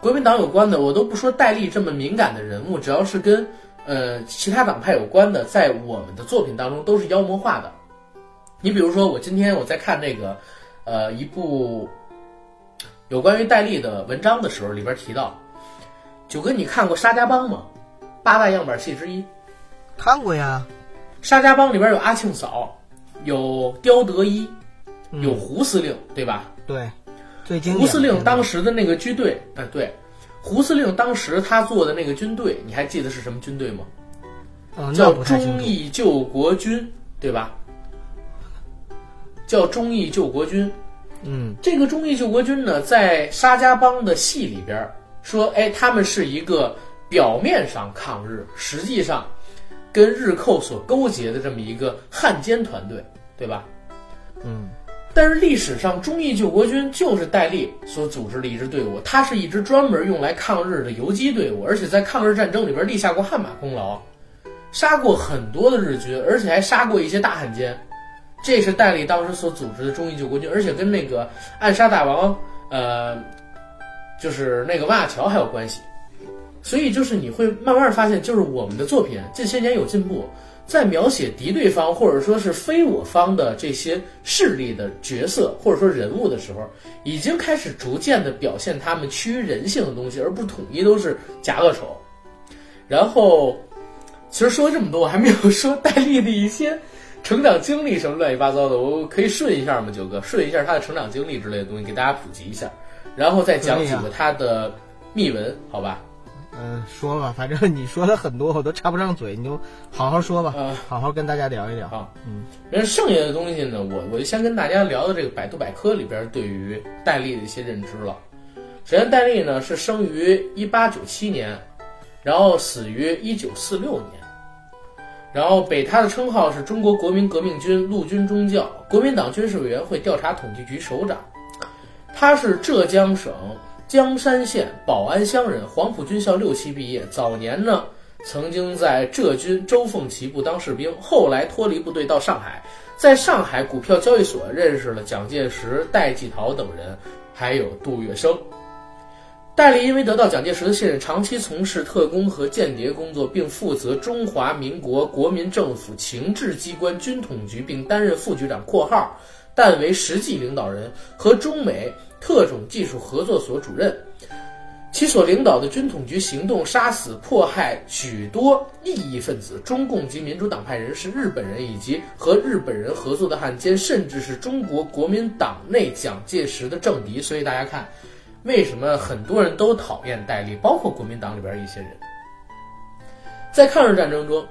国民党有关的，我都不说戴笠这么敏感的人物，只要是跟呃其他党派有关的，在我们的作品当中都是妖魔化的。你比如说，我今天我在看那个呃一部有关于戴笠的文章的时候，里边提到，九哥，你看过《沙家浜》吗？八大样板戏之一，看过呀。《沙家浜》里边有阿庆嫂，有刁德一，嗯有胡司令，对吧？对，最经典胡司令当时的那个军队，哎，对，胡司令当时他做的那个军队，你还记得是什么军队吗？叫。忠义救国军，对吧？叫忠义救国军。嗯这个忠义救国军呢，在沙家浜的戏里边说，哎，他们是一个表面上抗日，实际上跟日寇所勾结的这么一个汉奸团队，对吧？嗯但是历史上，忠义救国军就是戴笠所组织的一支队伍，它是一支专门用来抗日的游击队伍，而且在抗日战争里边立下过汗马功劳，杀过很多的日军，而且还杀过一些大汉奸。这是戴笠当时所组织的忠义救国军，而且跟那个暗杀大王，呃，就是那个万亚乔还有关系。所以就是你会慢慢发现，就是我们的作品近些年有进步，在描写敌对方或者说是非我方的这些势力的角色或者说人物的时候，已经开始逐渐的表现他们趋于人性的东西，而不统一都是假恶丑。然后，其实说了这么多，我还没有说戴笠的一些成长经历什么乱七八糟的，我可以顺一下吗，九哥？顺一下他的成长经历之类的东西，给大家普及一下，然后再讲几个他的秘闻，好吧？嗯，说吧，反正你说了很多，我都插不上嘴，你就好好说吧，呃，好好跟大家聊一聊。好，嗯，那剩下的东西呢，我我就先跟大家聊的这个百度百科里边对于戴笠的一些认知了。首先，戴笠呢是生于一八九七年，然后死于一九四六年，然后北他的称号是中国国民革命军陆军中将、国民党军事委员会调查统计局首长。他是浙江省江山县保安乡人，黄埔军校六期毕业。早年呢，曾经在浙军周凤岐部当士兵，后来脱离部队到上海，在上海股票交易所认识了蒋介石、戴季陶等人，还有杜月笙。戴笠因为得到蒋介石的信任，长期从事特工和间谍工作，并负责中华民国国民政府情治机关军统局，并担任副局长（括号），但为实际领导人和中美特种技术合作所主任。其所领导的军统局行动杀死、迫害许多异议分子、中共及民主党派人士、日本人以及和日本人合作的汉奸，甚至是中国国民党内蒋介石的政敌。所以大家看，为什么很多人都讨厌戴笠，包括国民党里边一些人。在抗日战争中，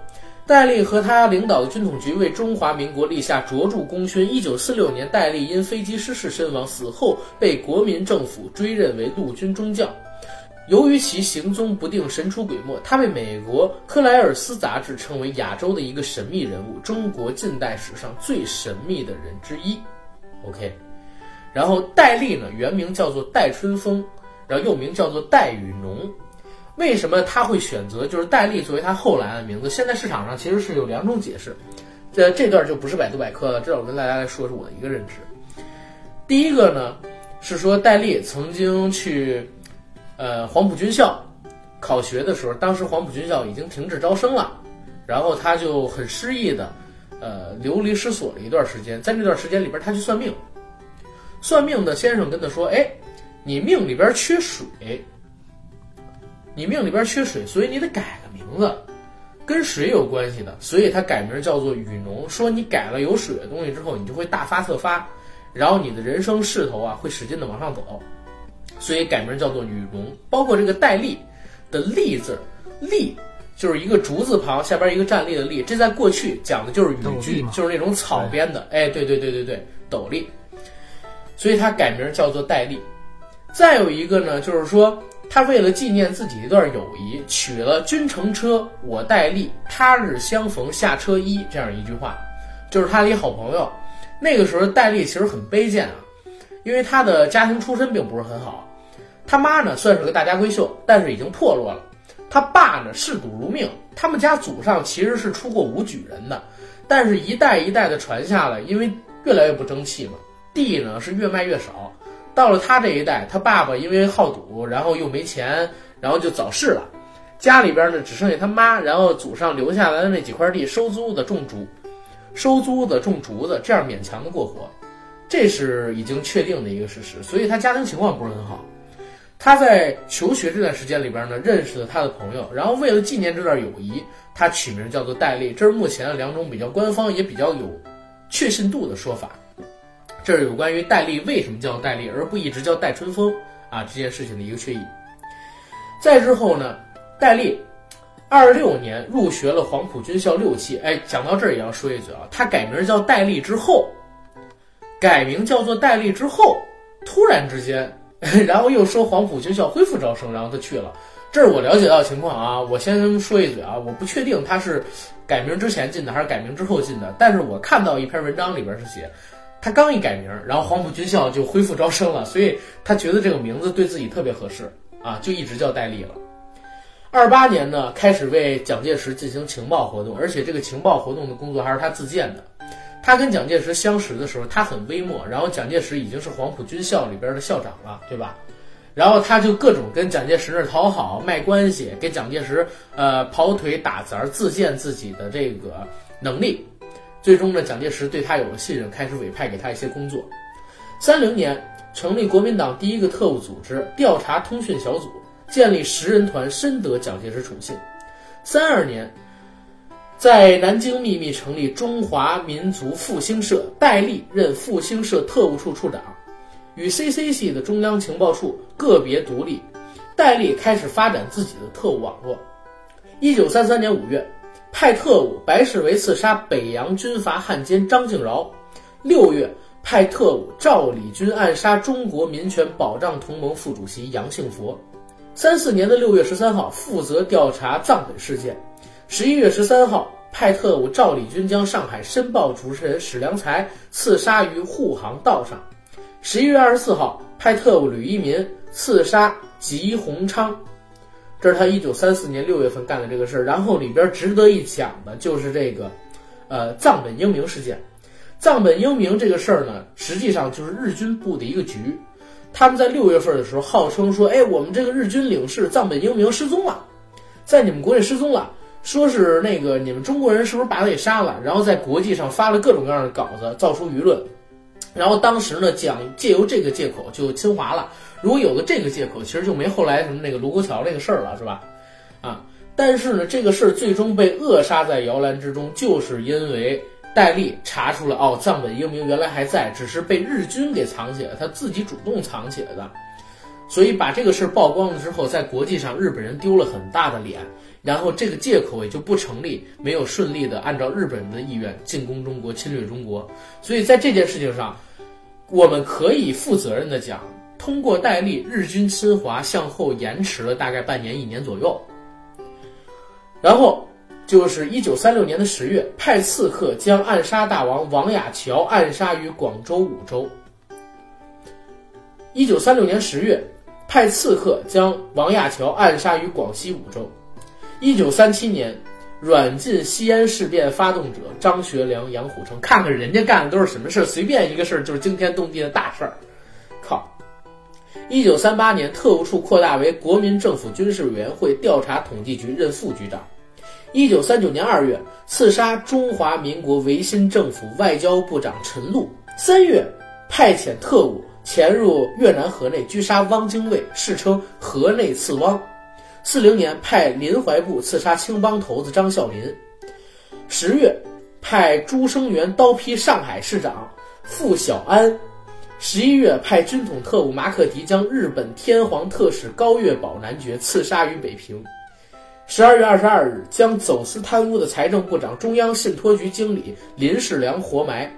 戴笠和他领导的军统局为中华民国立下卓著功勋。一九四六年，戴笠因飞机失事身亡，死后被国民政府追认为陆军中将。由于其行踪不定、神出鬼没，他被美国《克莱尔斯》杂志称为亚洲的一个神秘人物，中国近代史上最神秘的人之一。OK，然后戴笠呢，原名叫做戴春风，然后又名叫做戴雨农。为什么他会选择就是戴笠作为他后来的名字？现在市场上其实是有两种解释，这这段就不是百度百科了，这我跟大家来说说我的一个认知。第一个呢是说戴笠曾经去呃黄埔军校考学的时候，当时黄埔军校已经停止招生了，然后他就很失意的呃流离失所了一段时间，在这段时间里边他去算命，算命的先生跟他说，哎，你命里边缺水。你命里边缺水，所以你得改个名字，跟水有关系的，所以他改名叫做雨农。说你改了有水的东西之后，你就会大发特发，然后你的人生势头啊会使劲的往上走，所以改名叫做雨农。包括这个戴笠的“笠”字，“笠”就是一个竹字旁下边一个站立的立，这在过去讲的就是雨具就是那种草编的。哎，对对对对对，斗笠，所以他改名叫做戴笠。再有一个呢，就是说他为了纪念自己一段友谊，取了“君乘车，我戴笠，他日相逢下车揖”这样一句话，就是他的一好朋友。那个时候戴笠其实很卑贱啊，因为他的家庭出身并不是很好，他妈呢算是个大家闺秀，但是已经破落了。他爸呢嗜赌如命，他们家祖上其实是出过武举人的，但是一代一代的传下来，因为越来越不争气嘛，地呢是越卖越少。到了他这一代，他爸爸因为好赌，然后又没钱，然后就早逝了。家里边呢只剩下他妈，然后祖上留下来的那几块地收租子种竹，收租子种竹子，这样勉强的过活，这是已经确定的一个事实。所以他家庭情况不是很好。他在求学这段时间里边呢，认识了他的朋友，然后为了纪念这段友谊，他取名叫做戴笠。这是目前两种比较官方也比较有确信度的说法。这是有关于戴笠为什么叫戴笠，而不一直叫戴春风啊这件事情的一个确议。再之后呢，戴笠二六年入学了黄埔军校六期。哎，讲到这儿也要说一句啊，他改名叫戴笠之后，改名叫做戴笠之后，突然之间。然后又说黄埔军校恢复招生，然后他去了。这是我了解到的情况啊。我先说一嘴啊，我不确定他是改名之前进的还是改名之后进的，但是我看到一篇文章里边是写，他刚一改名，然后黄埔军校就恢复招生了，所以他觉得这个名字对自己特别合适啊，就一直叫戴笠了。二八年呢，开始为蒋介石进行情报活动，而且这个情报活动的工作还是他自荐的。他跟蒋介石相识的时候，他很微末，然后蒋介石已经是黄埔军校里边的校长了，对吧？然后他就各种跟蒋介石那讨好、卖关系，给蒋介石呃跑腿打杂，自荐自己的这个能力。最终呢，蒋介石对他有了信任，开始委派给他一些工作。三零年成立国民党第一个特务组织调查通讯小组，建立十人团，深得蒋介石宠信。三二年。在南京秘密成立中华民族复兴社，戴笠任复兴社特务处处长，与 CC 系的中央情报处个别独立。戴笠开始发展自己的特务网络。一九三三年五月，派特务白世维刺杀北洋军阀汉奸张敬饶；六月，派特务赵礼军暗杀中国民权保障同盟副主席杨幸佛。三四年的六月十三号，负责调查藏本事件。十一月十三号，派特务赵立军将上海《申报》主持人史良才刺杀于沪杭道上。十一月二十四号，派特务吕一民刺杀吉鸿昌。这是他一九三四年六月份干的这个事儿。然后里边值得一讲的就是这个，呃，藏本英明事件。藏本英明这个事儿呢，实际上就是日军布的一个局。他们在六月份的时候号称说：“哎，我们这个日军领事藏本英明失踪了，在你们国内失踪了。”说是那个你们中国人是不是把他给杀了？然后在国际上发了各种各样的稿子，造出舆论。然后当时呢，讲借由这个借口就侵华了。如果有了这个借口，其实就没后来什么那个卢沟桥那个事儿了，是吧？啊，但是呢，这个事儿最终被扼杀在摇篮之中，就是因为戴笠查出了哦，藏本英明原来还在，只是被日军给藏起来，他自己主动藏起来的。所以把这个事儿曝光了之后，在国际上日本人丢了很大的脸。然后这个借口也就不成立，没有顺利的按照日本人的意愿进攻中国、侵略中国。所以在这件事情上，我们可以负责任的讲，通过戴笠，日军侵华向后延迟了大概半年、一年左右。然后就是一九三六年的十月，派刺客将暗杀大王王亚樵暗杀于广州五州。一九三六年十月，派刺客将王亚樵暗杀于广西五州。一九三七年，软禁西安事变发动者张学良、杨虎城。看看人家干的都是什么事儿，随便一个事儿就是惊天动地的大事儿。一九三八年，特务处扩大为国民政府军事委员会调查统计局，任副局长。一九三九年二月，刺杀中华民国维新政府外交部长陈露。三月，派遣特务潜入越南河内，狙杀汪精卫，世称“河内刺汪”。四零年，派林怀部刺杀青帮头子张啸林。十月，派朱生元刀劈上海市长傅小安。十一月，派军统特务马可迪将日本天皇特使高月宝男爵刺杀于北平。十二月二十二日，将走私贪污的财政部长、中央信托局经理林世良活埋。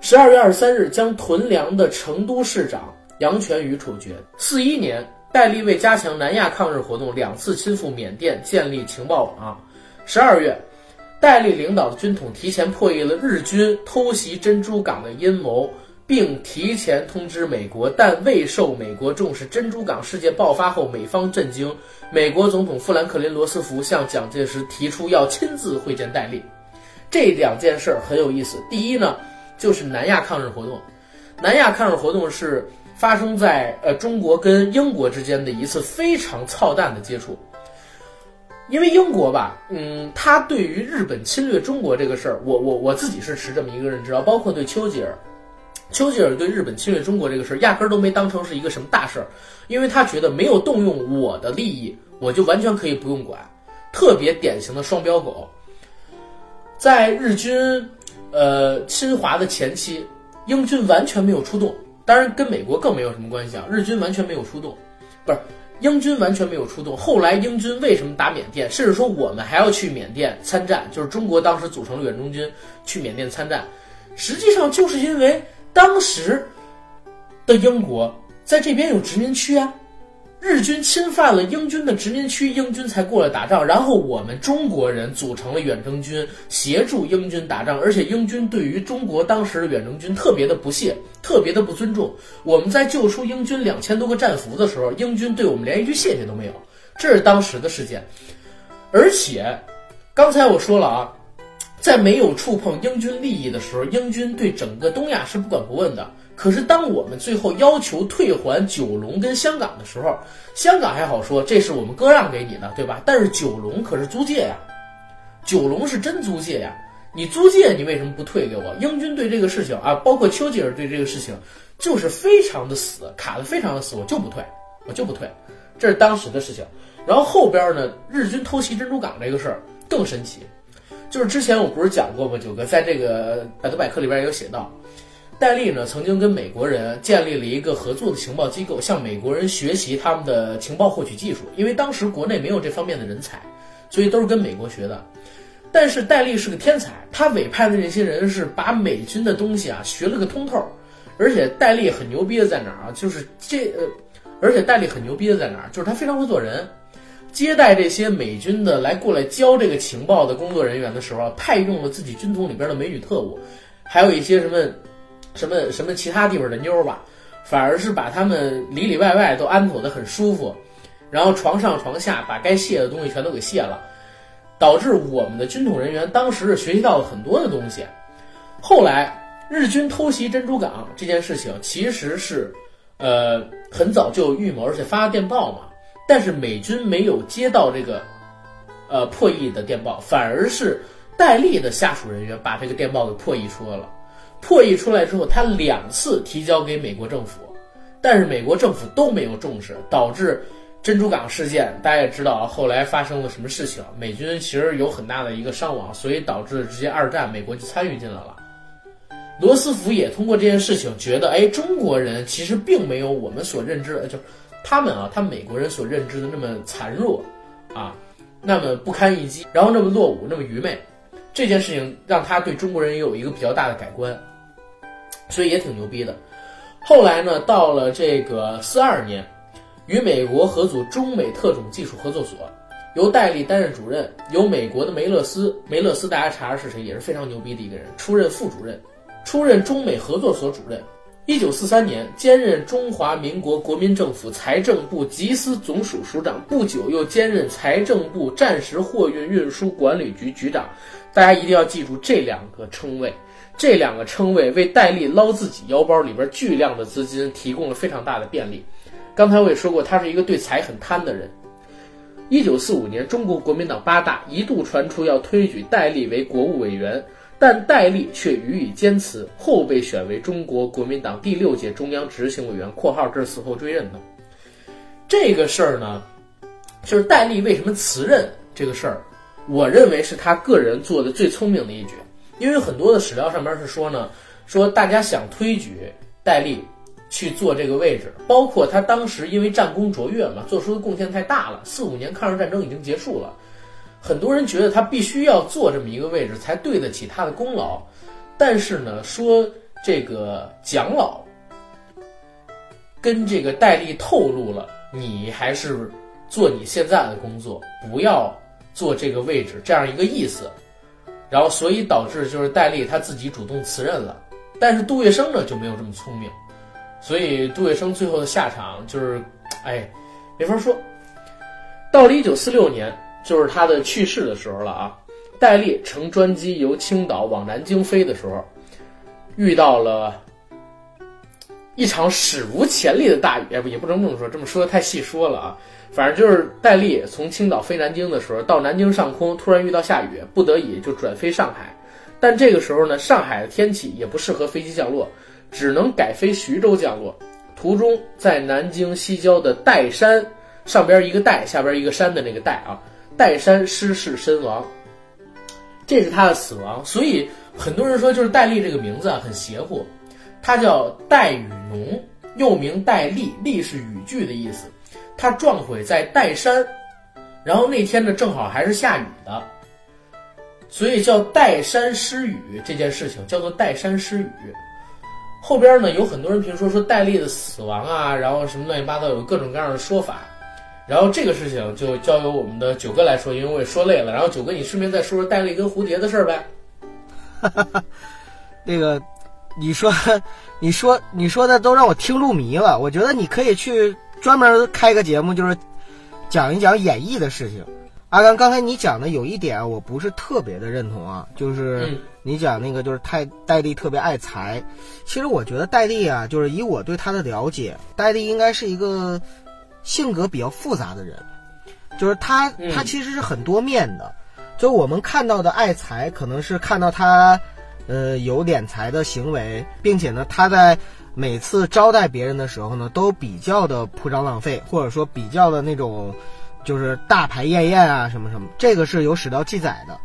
十二月二十三日，将囤粮的成都市长杨全宇处决。四一年，戴笠为加强南亚抗日活动，两次亲赴缅甸建立情报网。十二月，戴笠领导的军统提前破译了日军偷袭珍珠港的阴谋。并提前通知美国，但未受美国重视。珍珠港事件爆发后，美方震惊。美国总统富兰克林·罗斯福向蒋介石提出要亲自会见戴笠。这两件事儿很有意思。第一呢，就是南亚抗日活动。南亚抗日活动是发生在呃中国跟英国之间的一次非常操蛋的接触。因为英国吧，嗯，他对于日本侵略中国这个事儿，我我我自己是持这么一个认知啊，包括对丘吉尔。丘吉尔对日本侵略中国这个事儿，压根儿都没当成是一个什么大事儿，因为他觉得没有动用我的利益，我就完全可以不用管。特别典型的双标狗，在日军，呃侵华的前期，英军完全没有出动，当然跟美国更没有什么关系啊。日军完全没有出动，不是英军完全没有出动。后来英军为什么打缅甸，甚至说我们还要去缅甸参战，就是中国当时组成了远征军去缅甸参战，实际上就是因为。当时的英国在这边有殖民区啊，日军侵犯了英军的殖民区，英军才过来打仗。然后我们中国人组成了远征军，协助英军打仗。而且英军对于中国当时的远征军特别的不屑，特别的不尊重。我们在救出英军两千多个战俘的时候，英军对我们连一句谢谢都没有。这是当时的事件。而且刚才我说了啊。在没有触碰英军利益的时候，英军对整个东亚是不管不问的。可是，当我们最后要求退还九龙跟香港的时候，香港还好说，这是我们割让给你的，对吧？但是九龙可是租界呀，九龙是真租界呀。你租界，你为什么不退给我？英军对这个事情啊，包括丘吉尔对这个事情，就是非常的死，卡的非常的死，我就不退，我就不退。这是当时的事情。然后后边呢，日军偷袭珍珠港这个事儿更神奇。就是之前我不是讲过吗？九哥在这个百度百科里边有写到，戴笠呢曾经跟美国人建立了一个合作的情报机构，向美国人学习他们的情报获取技术。因为当时国内没有这方面的人才，所以都是跟美国学的。但是戴笠是个天才，他委派的这些人是把美军的东西啊学了个通透。而且戴笠很牛逼的在哪儿啊？就是这呃，而且戴笠很牛逼的在哪儿？就是他非常会做人。接待这些美军的来过来交这个情报的工作人员的时候啊，派用了自己军统里边的美女特务，还有一些什么，什么什么其他地方的妞儿吧，反而是把他们里里外外都安妥的很舒服，然后床上床下把该卸的东西全都给卸了，导致我们的军统人员当时是学习到了很多的东西。后来日军偷袭珍珠港这件事情其实是，呃，很早就预谋，而且发了电报嘛。但是美军没有接到这个，呃破译的电报，反而是戴笠的下属人员把这个电报给破译出来了。破译出来之后，他两次提交给美国政府，但是美国政府都没有重视，导致珍珠港事件。大家也知道，后来发生了什么事情，美军其实有很大的一个伤亡，所以导致直接二战美国就参与进来了。罗斯福也通过这件事情觉得，哎，中国人其实并没有我们所认知的，就。他们啊，他们美国人所认知的那么残弱，啊，那么不堪一击，然后那么落伍，那么愚昧，这件事情让他对中国人也有一个比较大的改观，所以也挺牛逼的。后来呢，到了这个四二年，与美国合组中美特种技术合作所，由戴笠担任主任，由美国的梅勒斯，梅勒斯大家查查是谁，也是非常牛逼的一个人，出任副主任，出任中美合作所主任。一九四三年，兼任中华民国国民政府财政部缉私总署署长，不久又兼任财政部战时货运运输管理局局长。大家一定要记住这两个称谓，这两个称谓为戴笠捞自己腰包里边巨量的资金提供了非常大的便利。刚才我也说过，他是一个对财很贪的人。一九四五年，中国国民党八大一度传出要推举戴笠为国务委员。但戴笠却予以坚持，后被选为中国国民党第六届中央执行委员（括号这是死后追认的）。这个事儿呢，就是戴笠为什么辞任这个事儿，我认为是他个人做的最聪明的一举。因为很多的史料上面是说呢，说大家想推举戴笠去做这个位置，包括他当时因为战功卓越嘛，做出的贡献太大了。四五年抗日战争已经结束了，很多人觉得他必须要坐这么一个位置才对得起他的功劳。但是呢，说这个蒋老跟这个戴笠透露了，你还是做你现在的工作，不要做这个位置这样一个意思。然后，所以导致就是戴笠他自己主动辞任了，但是杜月笙呢就没有这么聪明。所以杜月笙最后的下场就是，哎，没法说。到了一九四六年，就是他的去世的时候了啊。戴笠乘专机由青岛往南京飞的时候，遇到了一场史无前例的大雨，也不也不能这么说，这么说太细说了啊。反正就是戴笠从青岛飞南京的时候，到南京上空突然遇到下雨，不得已就转飞上海。但这个时候呢，上海的天气也不适合飞机降落。只能改飞徐州降落，途中在南京西郊的岱山上边一个岱，下边一个山的那个岱啊，岱山失事身亡，这是他的死亡。所以很多人说，就是戴笠这个名字啊很邪乎，他叫戴雨农，又名戴笠，笠是雨具的意思。他撞毁在岱山，然后那天呢正好还是下雨的，所以叫岱山失雨这件事情叫做岱山失雨。后边呢有很多人评说说戴笠的死亡啊，然后什么乱七八糟，有各种各样的说法。然后这个事情就交由我们的九哥来说，因为我也说累了。然后九哥，你顺便再说说戴笠跟蝴蝶的事儿呗。哈哈哈，那个，你说，你说，你说的都让我听入迷了。我觉得你可以去专门开个节目，就是讲一讲演绎的事情。阿刚，刚才你讲的有一点我不是特别的认同啊，就是你讲那个就是太戴笠特别爱财。其实我觉得戴笠啊，就是以我对他的了解，戴笠应该是一个性格比较复杂的人，就是他他其实是很多面的。就我们看到的爱财，可能是看到他呃有敛财的行为，并且呢他在每次招待别人的时候呢，都比较的铺张浪费，或者说比较的那种。就是大排宴宴啊，什么什么，这个是有史料记载的，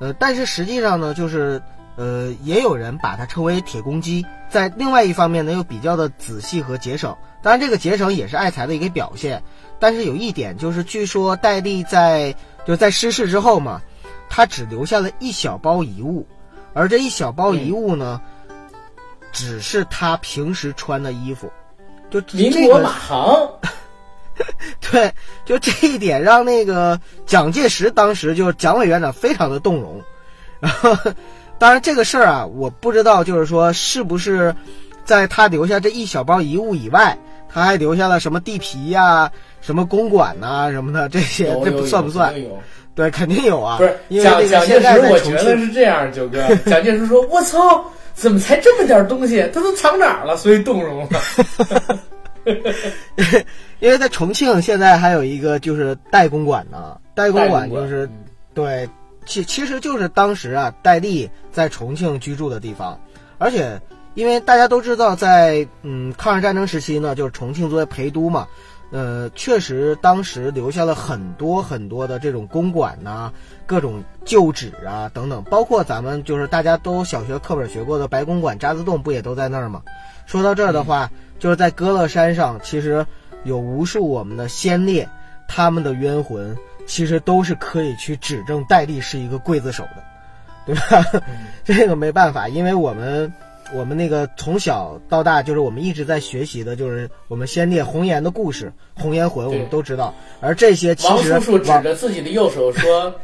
呃，但是实际上呢，就是呃，也有人把它称为铁公鸡。在另外一方面呢，又比较的仔细和节省。当然，这个节省也是爱财的一个表现。但是有一点就是，据说戴笠在就在失事之后嘛，他只留下了一小包遗物，而这一小包遗物呢，只是他平时穿的衣服，就民国马航。对，就这一点让那个蒋介石当时就蒋委员长非常的动容。然后，当然这个事儿啊，我不知道，就是说是不是在他留下这一小包遗物以外，他还留下了什么地皮呀、什么公馆呐什么的这些，这不算不算？对，肯定有啊。不是蒋蒋介石，我觉得是这样，九哥。蒋介石说：“我操，怎么才这么点东西？他都藏哪儿了？”所以动容了。因为在重庆现在还有一个就是代公馆呢，代公馆就是对，其其实就是当时啊戴笠在重庆居住的地方，而且因为大家都知道，在嗯抗日战争时期呢，就是重庆作为陪都嘛，呃，确实当时留下了很多很多的这种公馆呐，各种旧址啊等等，包括咱们就是大家都小学课本学过的白公馆、渣滓洞，不也都在那儿吗？说到这儿的话。就是在歌乐山上，其实有无数我们的先烈，他们的冤魂其实都是可以去指证戴笠是一个刽子手的，对吧？这个没办法，因为我们我们那个从小到大就是我们一直在学习的，就是我们先烈红颜的故事，红颜魂我们都知道。而这些其实王叔叔指着自己的右手说：“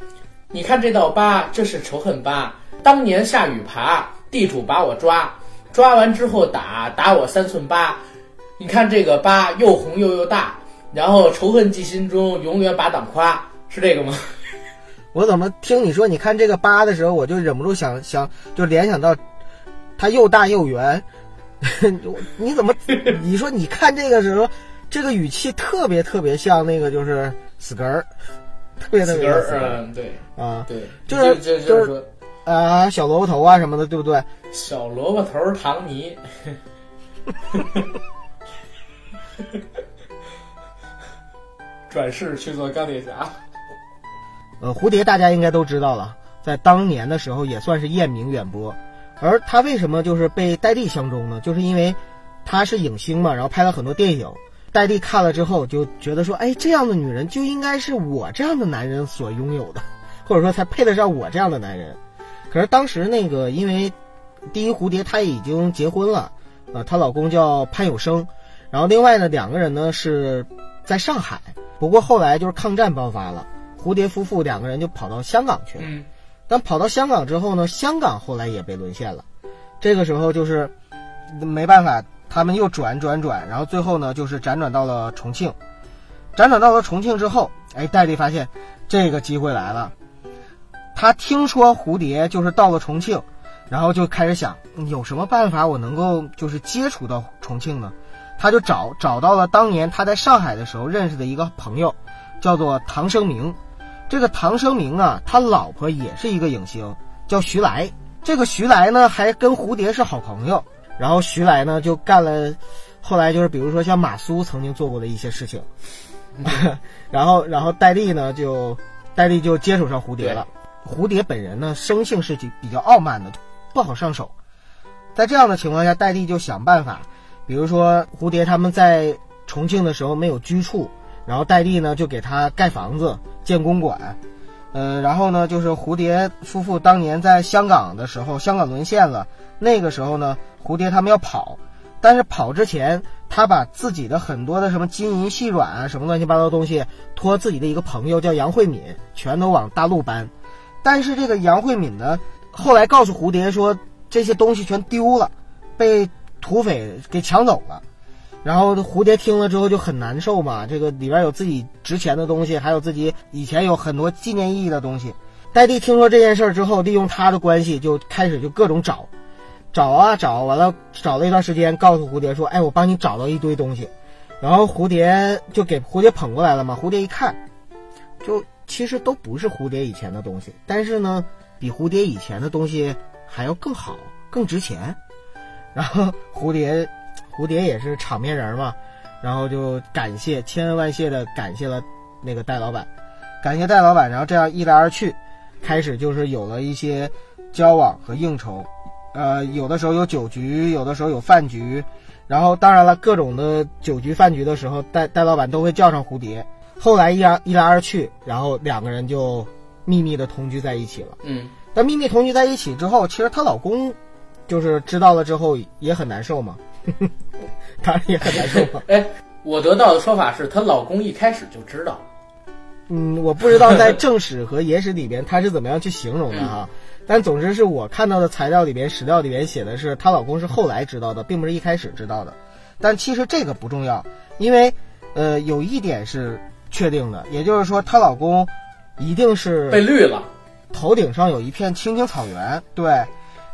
你看这道疤，这是仇恨疤。当年下雨爬，地主把我抓。”抓完之后打打我三寸疤，你看这个疤又红又又大，然后仇恨记心中，永远把党夸，是这个吗？我怎么听你说你看这个八的时候，我就忍不住想想，就联想到它又大又圆。你怎么你说你看这个时候，这个语气特别特别像那个就是死根儿，特别特别死根儿，嗯，对啊，对，就是就是说。啊，小萝卜头啊什么的，对不对？小萝卜头唐尼，转世去做钢铁侠。呃，蝴蝶大家应该都知道了，在当年的时候也算是艳名远播。而他为什么就是被戴笠相中呢？就是因为。她是影星嘛，然后拍了很多电影。戴笠看了之后就觉得说，哎，这样的女人就应该是我这样的男人所拥有的，或者说才配得上我这样的男人。可是当时那个，因为第一蝴蝶她已经结婚了，呃，她老公叫潘有生，然后另外呢两个人呢是在上海，不过后来就是抗战爆发了，蝴蝶夫妇两个人就跑到香港去了。嗯但跑到香港之后呢，香港后来也被沦陷了。这个时候就是没办法，他们又转转转，然后最后呢就是辗转到了重庆。辗转到了重庆之后，哎，戴笠发现这个机会来了。他听说蝴蝶就是到了重庆，然后就开始想有什么办法我能够就是接触到重庆呢？他就找找到了当年他在上海的时候认识的一个朋友，叫做唐生明。这个唐生明啊，他老婆也是一个影星，叫徐来。这个徐来呢，还跟蝴蝶是好朋友。然后徐来呢，就干了，后来就是比如说像马苏曾经做过的一些事情。然后，然后戴笠呢，就戴笠就接触上蝴蝶了。蝴蝶本人呢，生性是比较傲慢的，不好上手。在这样的情况下，戴笠就想办法，比如说蝴蝶他们在重庆的时候没有居处。然后戴笠呢就给他盖房子、建公馆，呃，然后呢就是蝴蝶夫妇当年在香港的时候，香港沦陷了，那个时候呢蝴蝶他们要跑，但是跑之前他把自己的很多的什么金银细软啊什么乱七八糟东西托自己的一个朋友叫杨慧敏，全都往大陆搬，但是这个杨慧敏呢后来告诉蝴蝶说这些东西全丢了，被土匪给抢走了。然后蝴蝶听了之后就很难受嘛，这个里边有自己值钱的东西，还有自己以前有很多纪念意义的东西。戴笠听说这件事之后，利用他的关系就开始就各种找，找啊找，完了找了一段时间，告诉蝴蝶说：“哎，我帮你找到一堆东西。”然后蝴蝶就给蝴蝶捧过来了嘛。蝴蝶一看，就其实都不是蝴蝶以前的东西，但是呢，比蝴蝶以前的东西还要更好、更值钱。然后蝴蝶。蝴蝶也是场面人嘛，然后就感谢千恩万谢的感谢了那个戴老板，感谢戴老板，然后这样一来二去，开始就是有了一些交往和应酬，呃，有的时候有酒局，有的时候有饭局，然后当然了，各种的酒局饭局的时候，戴戴老板都会叫上蝴蝶。后来一来一来二去，然后两个人就秘密的同居在一起了。嗯，但秘密同居在一起之后，其实她老公就是知道了之后也很难受嘛。当然也很难受嘛。哎，我得到的说法是她老公一开始就知道。嗯，我不知道在正史和野史里边她是怎么样去形容的哈。但总之是我看到的材料里边、史料里边写的是她老公是后来知道的，并不是一开始知道的。但其实这个不重要，因为呃有一点是确定的，也就是说她老公一定是被绿了，头顶上有一片青青草原。对。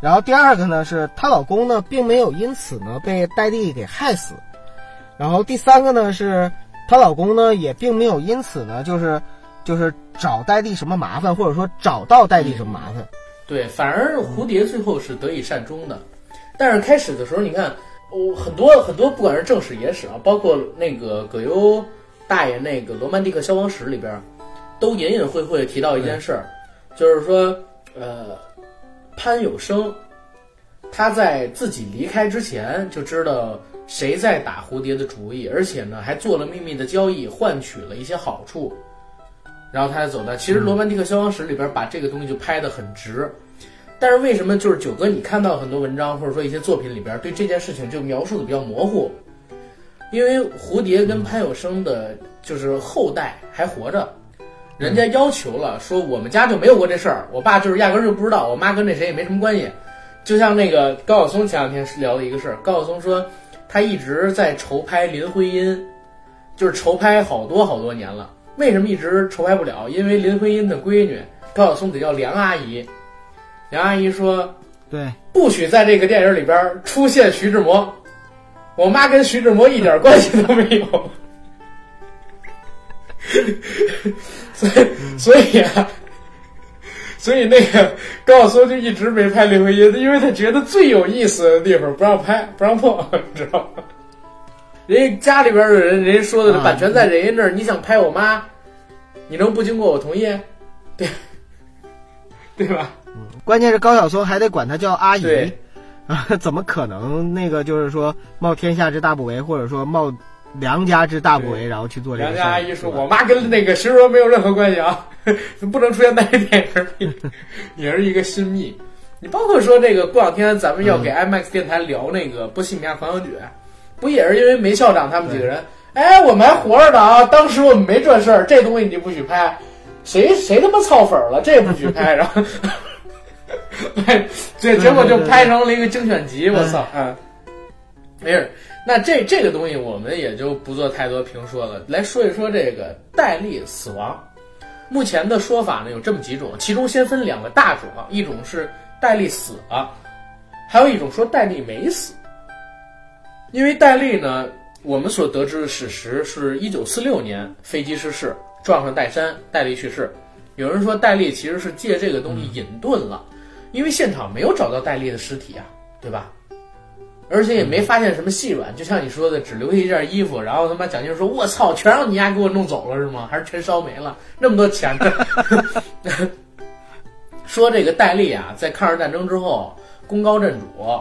然后第二个呢是她老公呢并没有因此呢被戴笠给害死，然后第三个呢是她老公呢也并没有因此呢就是就是找戴笠什么麻烦，或者说找到戴笠什么麻烦。对，反而蝴蝶最后是得以善终的。但是开始的时候，你看，我，很多很多，不管是正史野史啊，包括那个葛优大爷那个《罗曼蒂克消亡史》里边，都隐隐晦晦提到一件事儿，就是说，呃。潘有生，他在自己离开之前就知道谁在打蝴蝶的主意，而且呢还做了秘密的交易，换取了一些好处，然后他才走的。其实《罗曼蒂克消亡史》里边把这个东西就拍得很直，但是为什么就是九哥你看到很多文章或者说一些作品里边对这件事情就描述的比较模糊？因为蝴蝶跟潘有生的就是后代还活着。人家要求了，说我们家就没有过这事儿，我爸就是压根儿就不知道，我妈跟那谁也没什么关系。就像那个高晓松前两天聊的一个事儿，高晓松说他一直在筹拍林徽因，就是筹拍好多好多年了，为什么一直筹拍不了？因为林徽因的闺女高晓松得叫梁阿姨，梁阿姨说，对，不许在这个电影里边出现徐志摩，我妈跟徐志摩一点关系都没有。所以，所以啊，所以那个高晓松就一直没拍林徽因，因为他觉得最有意思的地方不让拍，不让碰，你知道吗？人家家里边的人，人家说的版权在人家那儿，你想拍我妈，你能不经过我同意？对，对吧？关键是高晓松还得管她叫阿姨，啊，怎么可能那个就是说冒天下之大不韪，或者说冒良家之大不为，然后去做这个梁？家阿姨说：“我妈跟那个徐若没有任何关系啊，不能出现在这电影里，也是一个新密。你包括说这个过两天咱们要给 IMAX 电台聊那个《波西米亚狂想曲》，不也是因为梅校长他们几个人？哎，我们还活着呢啊！当时我们没这事儿，这东西你不许拍，谁谁他妈操粉了，这也不许拍，然后，对，这结果就拍成了一个精选集，我操，嗯，没事。那这这个东西我们也就不做太多评说了，来说一说这个戴笠死亡。目前的说法呢有这么几种，其中先分两个大种啊，一种是戴笠死了，还有一种说戴笠没死。因为戴笠呢，我们所得知的史实是一九四六年飞机失事，撞上岱山，戴笠去世。有人说戴笠其实是借这个东西隐遁了，因为现场没有找到戴笠的尸体啊，对吧？而且也没发现什么细软，就像你说的，只留下一件衣服，然后他妈蒋介石说：“我操，全让你丫给我弄走了是吗？还是全烧没了？那么多钱呢？” 说这个戴笠啊，在抗日战争之后功高震主，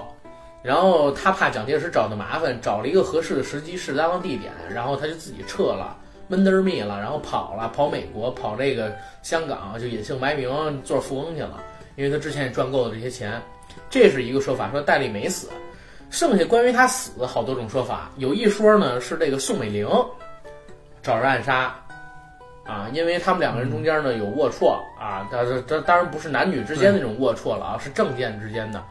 然后他怕蒋介石找他麻烦，找了一个合适的时机、适当的地点，然后他就自己撤了，闷得儿密了，然后跑了，跑美国，跑这个香港，就隐姓埋名做富翁去了，因为他之前也赚够了这些钱。这是一个说法，说戴笠没死。剩下关于他死好多种说法，有一说呢是这个宋美龄找人暗杀，啊，因为他们两个人中间呢有龌龊啊，但是这当然不是男女之间那种龌龊了啊，是政见之间的。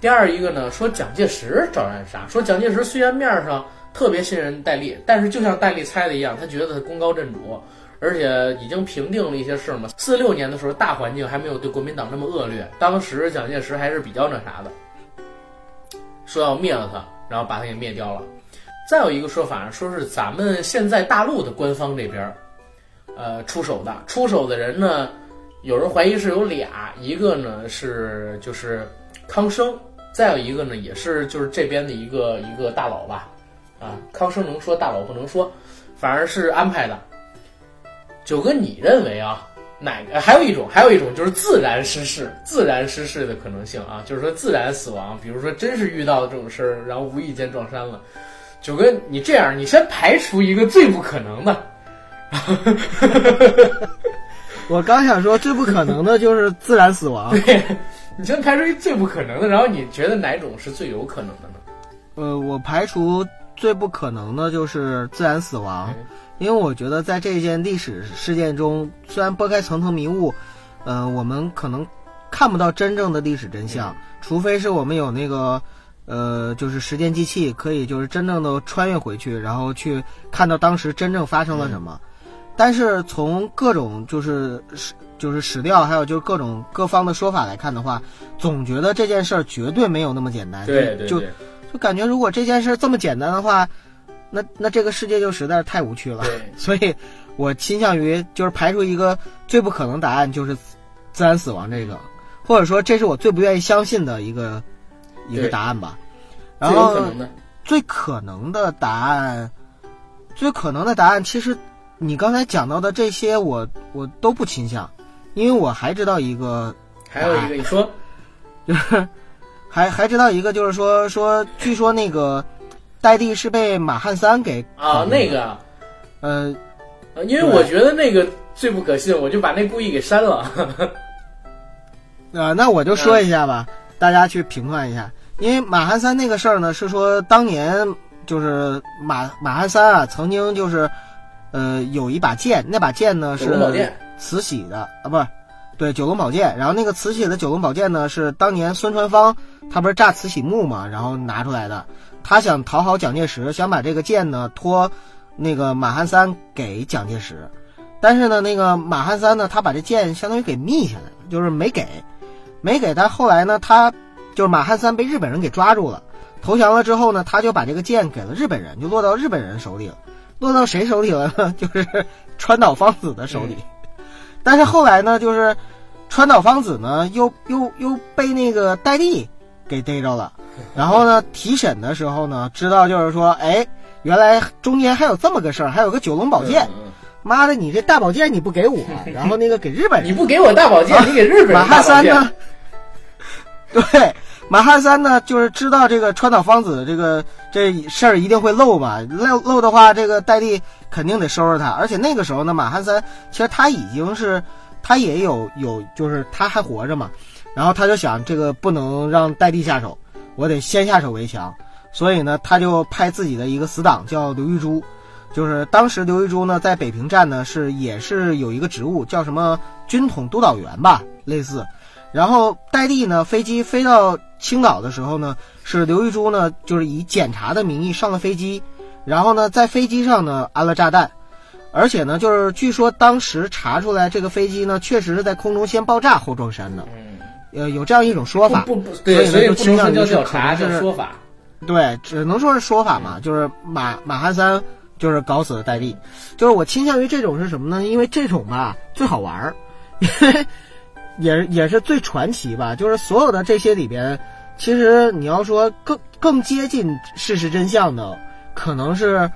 第二一个呢说蒋介石找人暗杀，说蒋介石虽然面上特别信任戴笠，但是就像戴笠猜的一样，他觉得他功高震主，而且已经平定了一些事嘛。四六年的时候大环境还没有对国民党那么恶劣，当时蒋介石还是比较那啥的。说要灭了他，然后把他给灭掉了。再有一个说法，说是咱们现在大陆的官方这边，呃，出手的。出手的人呢，有人怀疑是有俩，一个呢是就是康生，再有一个呢也是就是这边的一个一个大佬吧。啊，康生能说，大佬不能说，反而是安排的。九哥，你认为啊？哪个？还有一种，还有一种就是自然失事，自然失事的可能性啊，就是说自然死亡，比如说真是遇到这种事儿，然后无意间撞山了。九哥，你这样，你先排除一个最不可能的。我刚想说最不可能的就是自然死亡。对，你先排除一最不可能的，然后你觉得哪种是最有可能的呢？呃，我排除最不可能的就是自然死亡。因为我觉得在这件历史事件中，虽然拨开层层迷雾，呃，我们可能看不到真正的历史真相，除非是我们有那个，呃，就是时间机器，可以就是真正的穿越回去，然后去看到当时真正发生了什么。但是从各种就是史就是史料，还有就是各种各方的说法来看的话，总觉得这件事儿绝对没有那么简单。对对就就感觉如果这件事这么简单的话。那那这个世界就实在是太无趣了，所以，我倾向于就是排除一个最不可能答案，就是自然死亡这个，或者说这是我最不愿意相信的一个一个答案吧。然后最可能的答案，最可能的答案，其实你刚才讲到的这些，我我都不倾向，因为我还知道一个，还有一个你说，就 是还还知道一个，就是说说，据说那个。戴笠是被马汉三给啊，那个，呃，因为我觉得那个最不可信，我就把那故意给删了。啊，那我就说一下吧，大家去评判一下。因为马汉三那个事儿呢，是说当年就是马马汉三啊，曾经就是呃有一把剑，那把剑呢是慈禧的啊，不是，对九龙宝剑。然后那个慈禧的九龙宝剑呢，是当年孙传芳他不是炸慈禧墓嘛，然后拿出来的。他想讨好蒋介石，想把这个剑呢托那个马汉三给蒋介石，但是呢，那个马汉三呢，他把这剑相当于给密下来了，就是没给，没给。但后来呢，他就是马汉三被日本人给抓住了，投降了之后呢，他就把这个剑给了日本人，就落到日本人手里了。落到谁手里了呢？就是川岛芳子的手里。但是后来呢，就是川岛芳子呢，又又又被那个戴笠给逮着了。然后呢，提审的时候呢，知道就是说，哎，原来中间还有这么个事儿，还有个九龙宝剑。妈的，你这大宝剑你不给我，然后那个给日本人，你不给我大宝剑，你给日本人。马汉三呢？对，马汉三呢，就是知道这个川岛芳子这个这事儿一定会漏嘛，漏漏的话，这个戴笠肯定得收拾他。而且那个时候呢，马汉三其实他已经是他也有有，就是他还活着嘛。然后他就想，这个不能让戴笠下手，我得先下手为强。所以呢，他就派自己的一个死党叫刘玉珠，就是当时刘玉珠呢在北平站呢是也是有一个职务叫什么军统督导员吧，类似。然后戴笠呢，飞机飞到青岛的时候呢，是刘玉珠呢，就是以检查的名义上了飞机，然后呢，在飞机上呢安了炸弹，而且呢，就是据说当时查出来这个飞机呢，确实是在空中先爆炸后撞山的，呃，有这样一种说法，不不对，所以不能说倾向于是叫调查，可能是叫说法。对，只能说是说法嘛，就是马马哈三就是搞死了戴笠，就是我倾向于这种是什么呢？因为这种吧最好玩儿，因为也也是最传奇吧。就是所有的这些里边，其实你要说更更接近事实真相的，可能是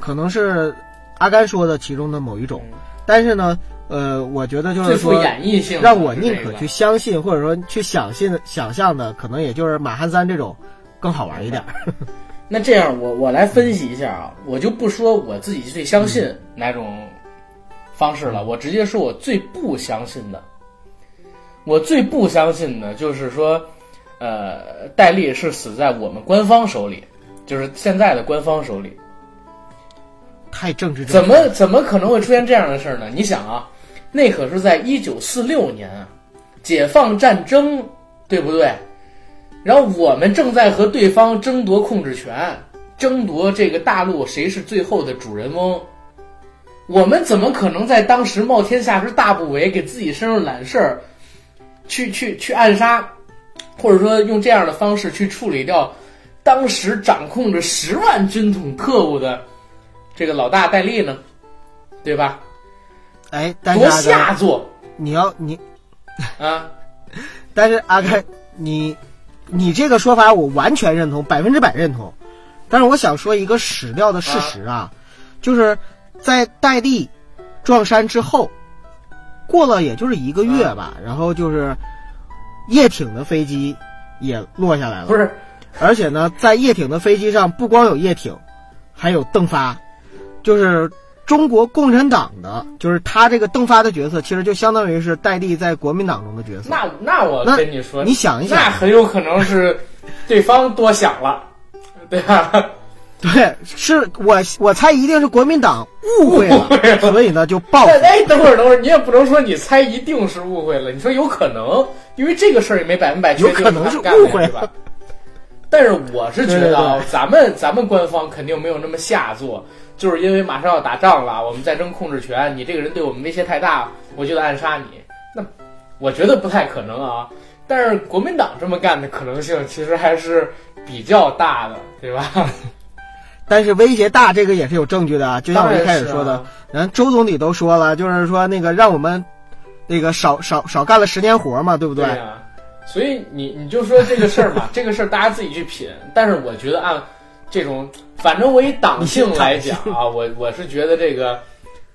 可能是阿甘说的其中的某一种，但是呢，呃，我觉得就是说。演绎性，让我宁可去相信，或者说去想信、想象的，可能也就是马汉三这种更好玩一点。那这样，我我来分析一下啊，我就不说我自己最相信哪种方式了，我直接说我最不相信的。我最不相信的就是说，呃，戴笠是死在我们官方手里，就是现在的官方手里。太政治正怎么怎么可能会出现这样的事儿呢？你想啊，那可是在一九四六年啊，解放战争，对不对？然后我们正在和对方争夺控制权，争夺这个大陆谁是最后的主人翁。我们怎么可能在当时冒天下之大不韪，给自己身上揽事儿，去去去暗杀，或者说用这样的方式去处理掉当时掌控着十万军统特务的这个老大戴笠呢？对吧？哎，但是多阿甘，下作你要你，啊！但是阿开，你你这个说法我完全认同，百分之百认同。但是我想说一个史料的事实啊，就是在戴笠撞山之后，过了也就是一个月吧，然后就是叶挺的飞机也落下来了。不是，而且呢，在叶挺的飞机上不光有叶挺，还有邓发，就是中国共产党的，就是他这个邓发的角色，其实就相当于是戴笠在国民党中的角色。那那我跟你说，你想一想那很有可能是对方多想了，对吧？对，是我我猜一定是国民党误会了，会了所以呢就报复。哎哎，等会儿等会儿，你也不能说你猜一定是误会了，你说有可能，因为这个事儿也没百分百确定有可能是误会对吧？但是我是觉得啊，咱们咱们官方肯定没有那么下作，就是因为马上要打仗了，我们在争控制权，你这个人对我们威胁太大，我就得暗杀你。那我觉得不太可能啊。但是国民党这么干的可能性其实还是比较大的，对吧？但是威胁大，这个也是有证据的啊，就像我一开始说的人周总理都说了，就是说那个让我们那个少少少干了十年活嘛，对不对？呀、所以你你就说这个事儿嘛，这个事儿大家自己去品。但是我觉得按这种，反正我以党性来讲啊，我我是觉得这个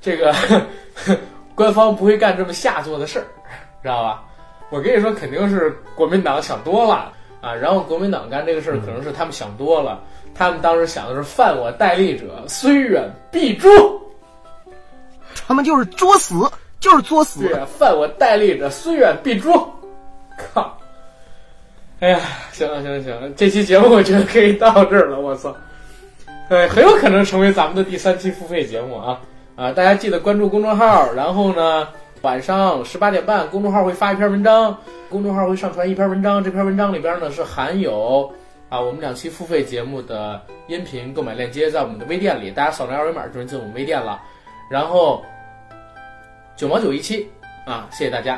这个 官方不会干这么下作的事儿，知道吧？我跟你说，肯定是国民党想多了啊，然后国民党干这个事儿可能是他们想多了，他们当时想的是犯我戴笠者，虽远必诛。他们就是作死，就是作死。对啊，犯我戴笠者，虽远必诛。靠！哎呀，行了行了行了，这期节目我觉得可以到这儿了。我操，对，很有可能成为咱们的第三期付费节目啊啊！大家记得关注公众号，然后呢，晚上十八点半，公众号会发一篇文章，公众号会上传一篇文章，这篇文章里边呢是含有啊我们两期付费节目的音频购买链接，在我们的微店里，大家扫描二维码就能进我们微店了。然后九毛九一期啊，谢谢大家。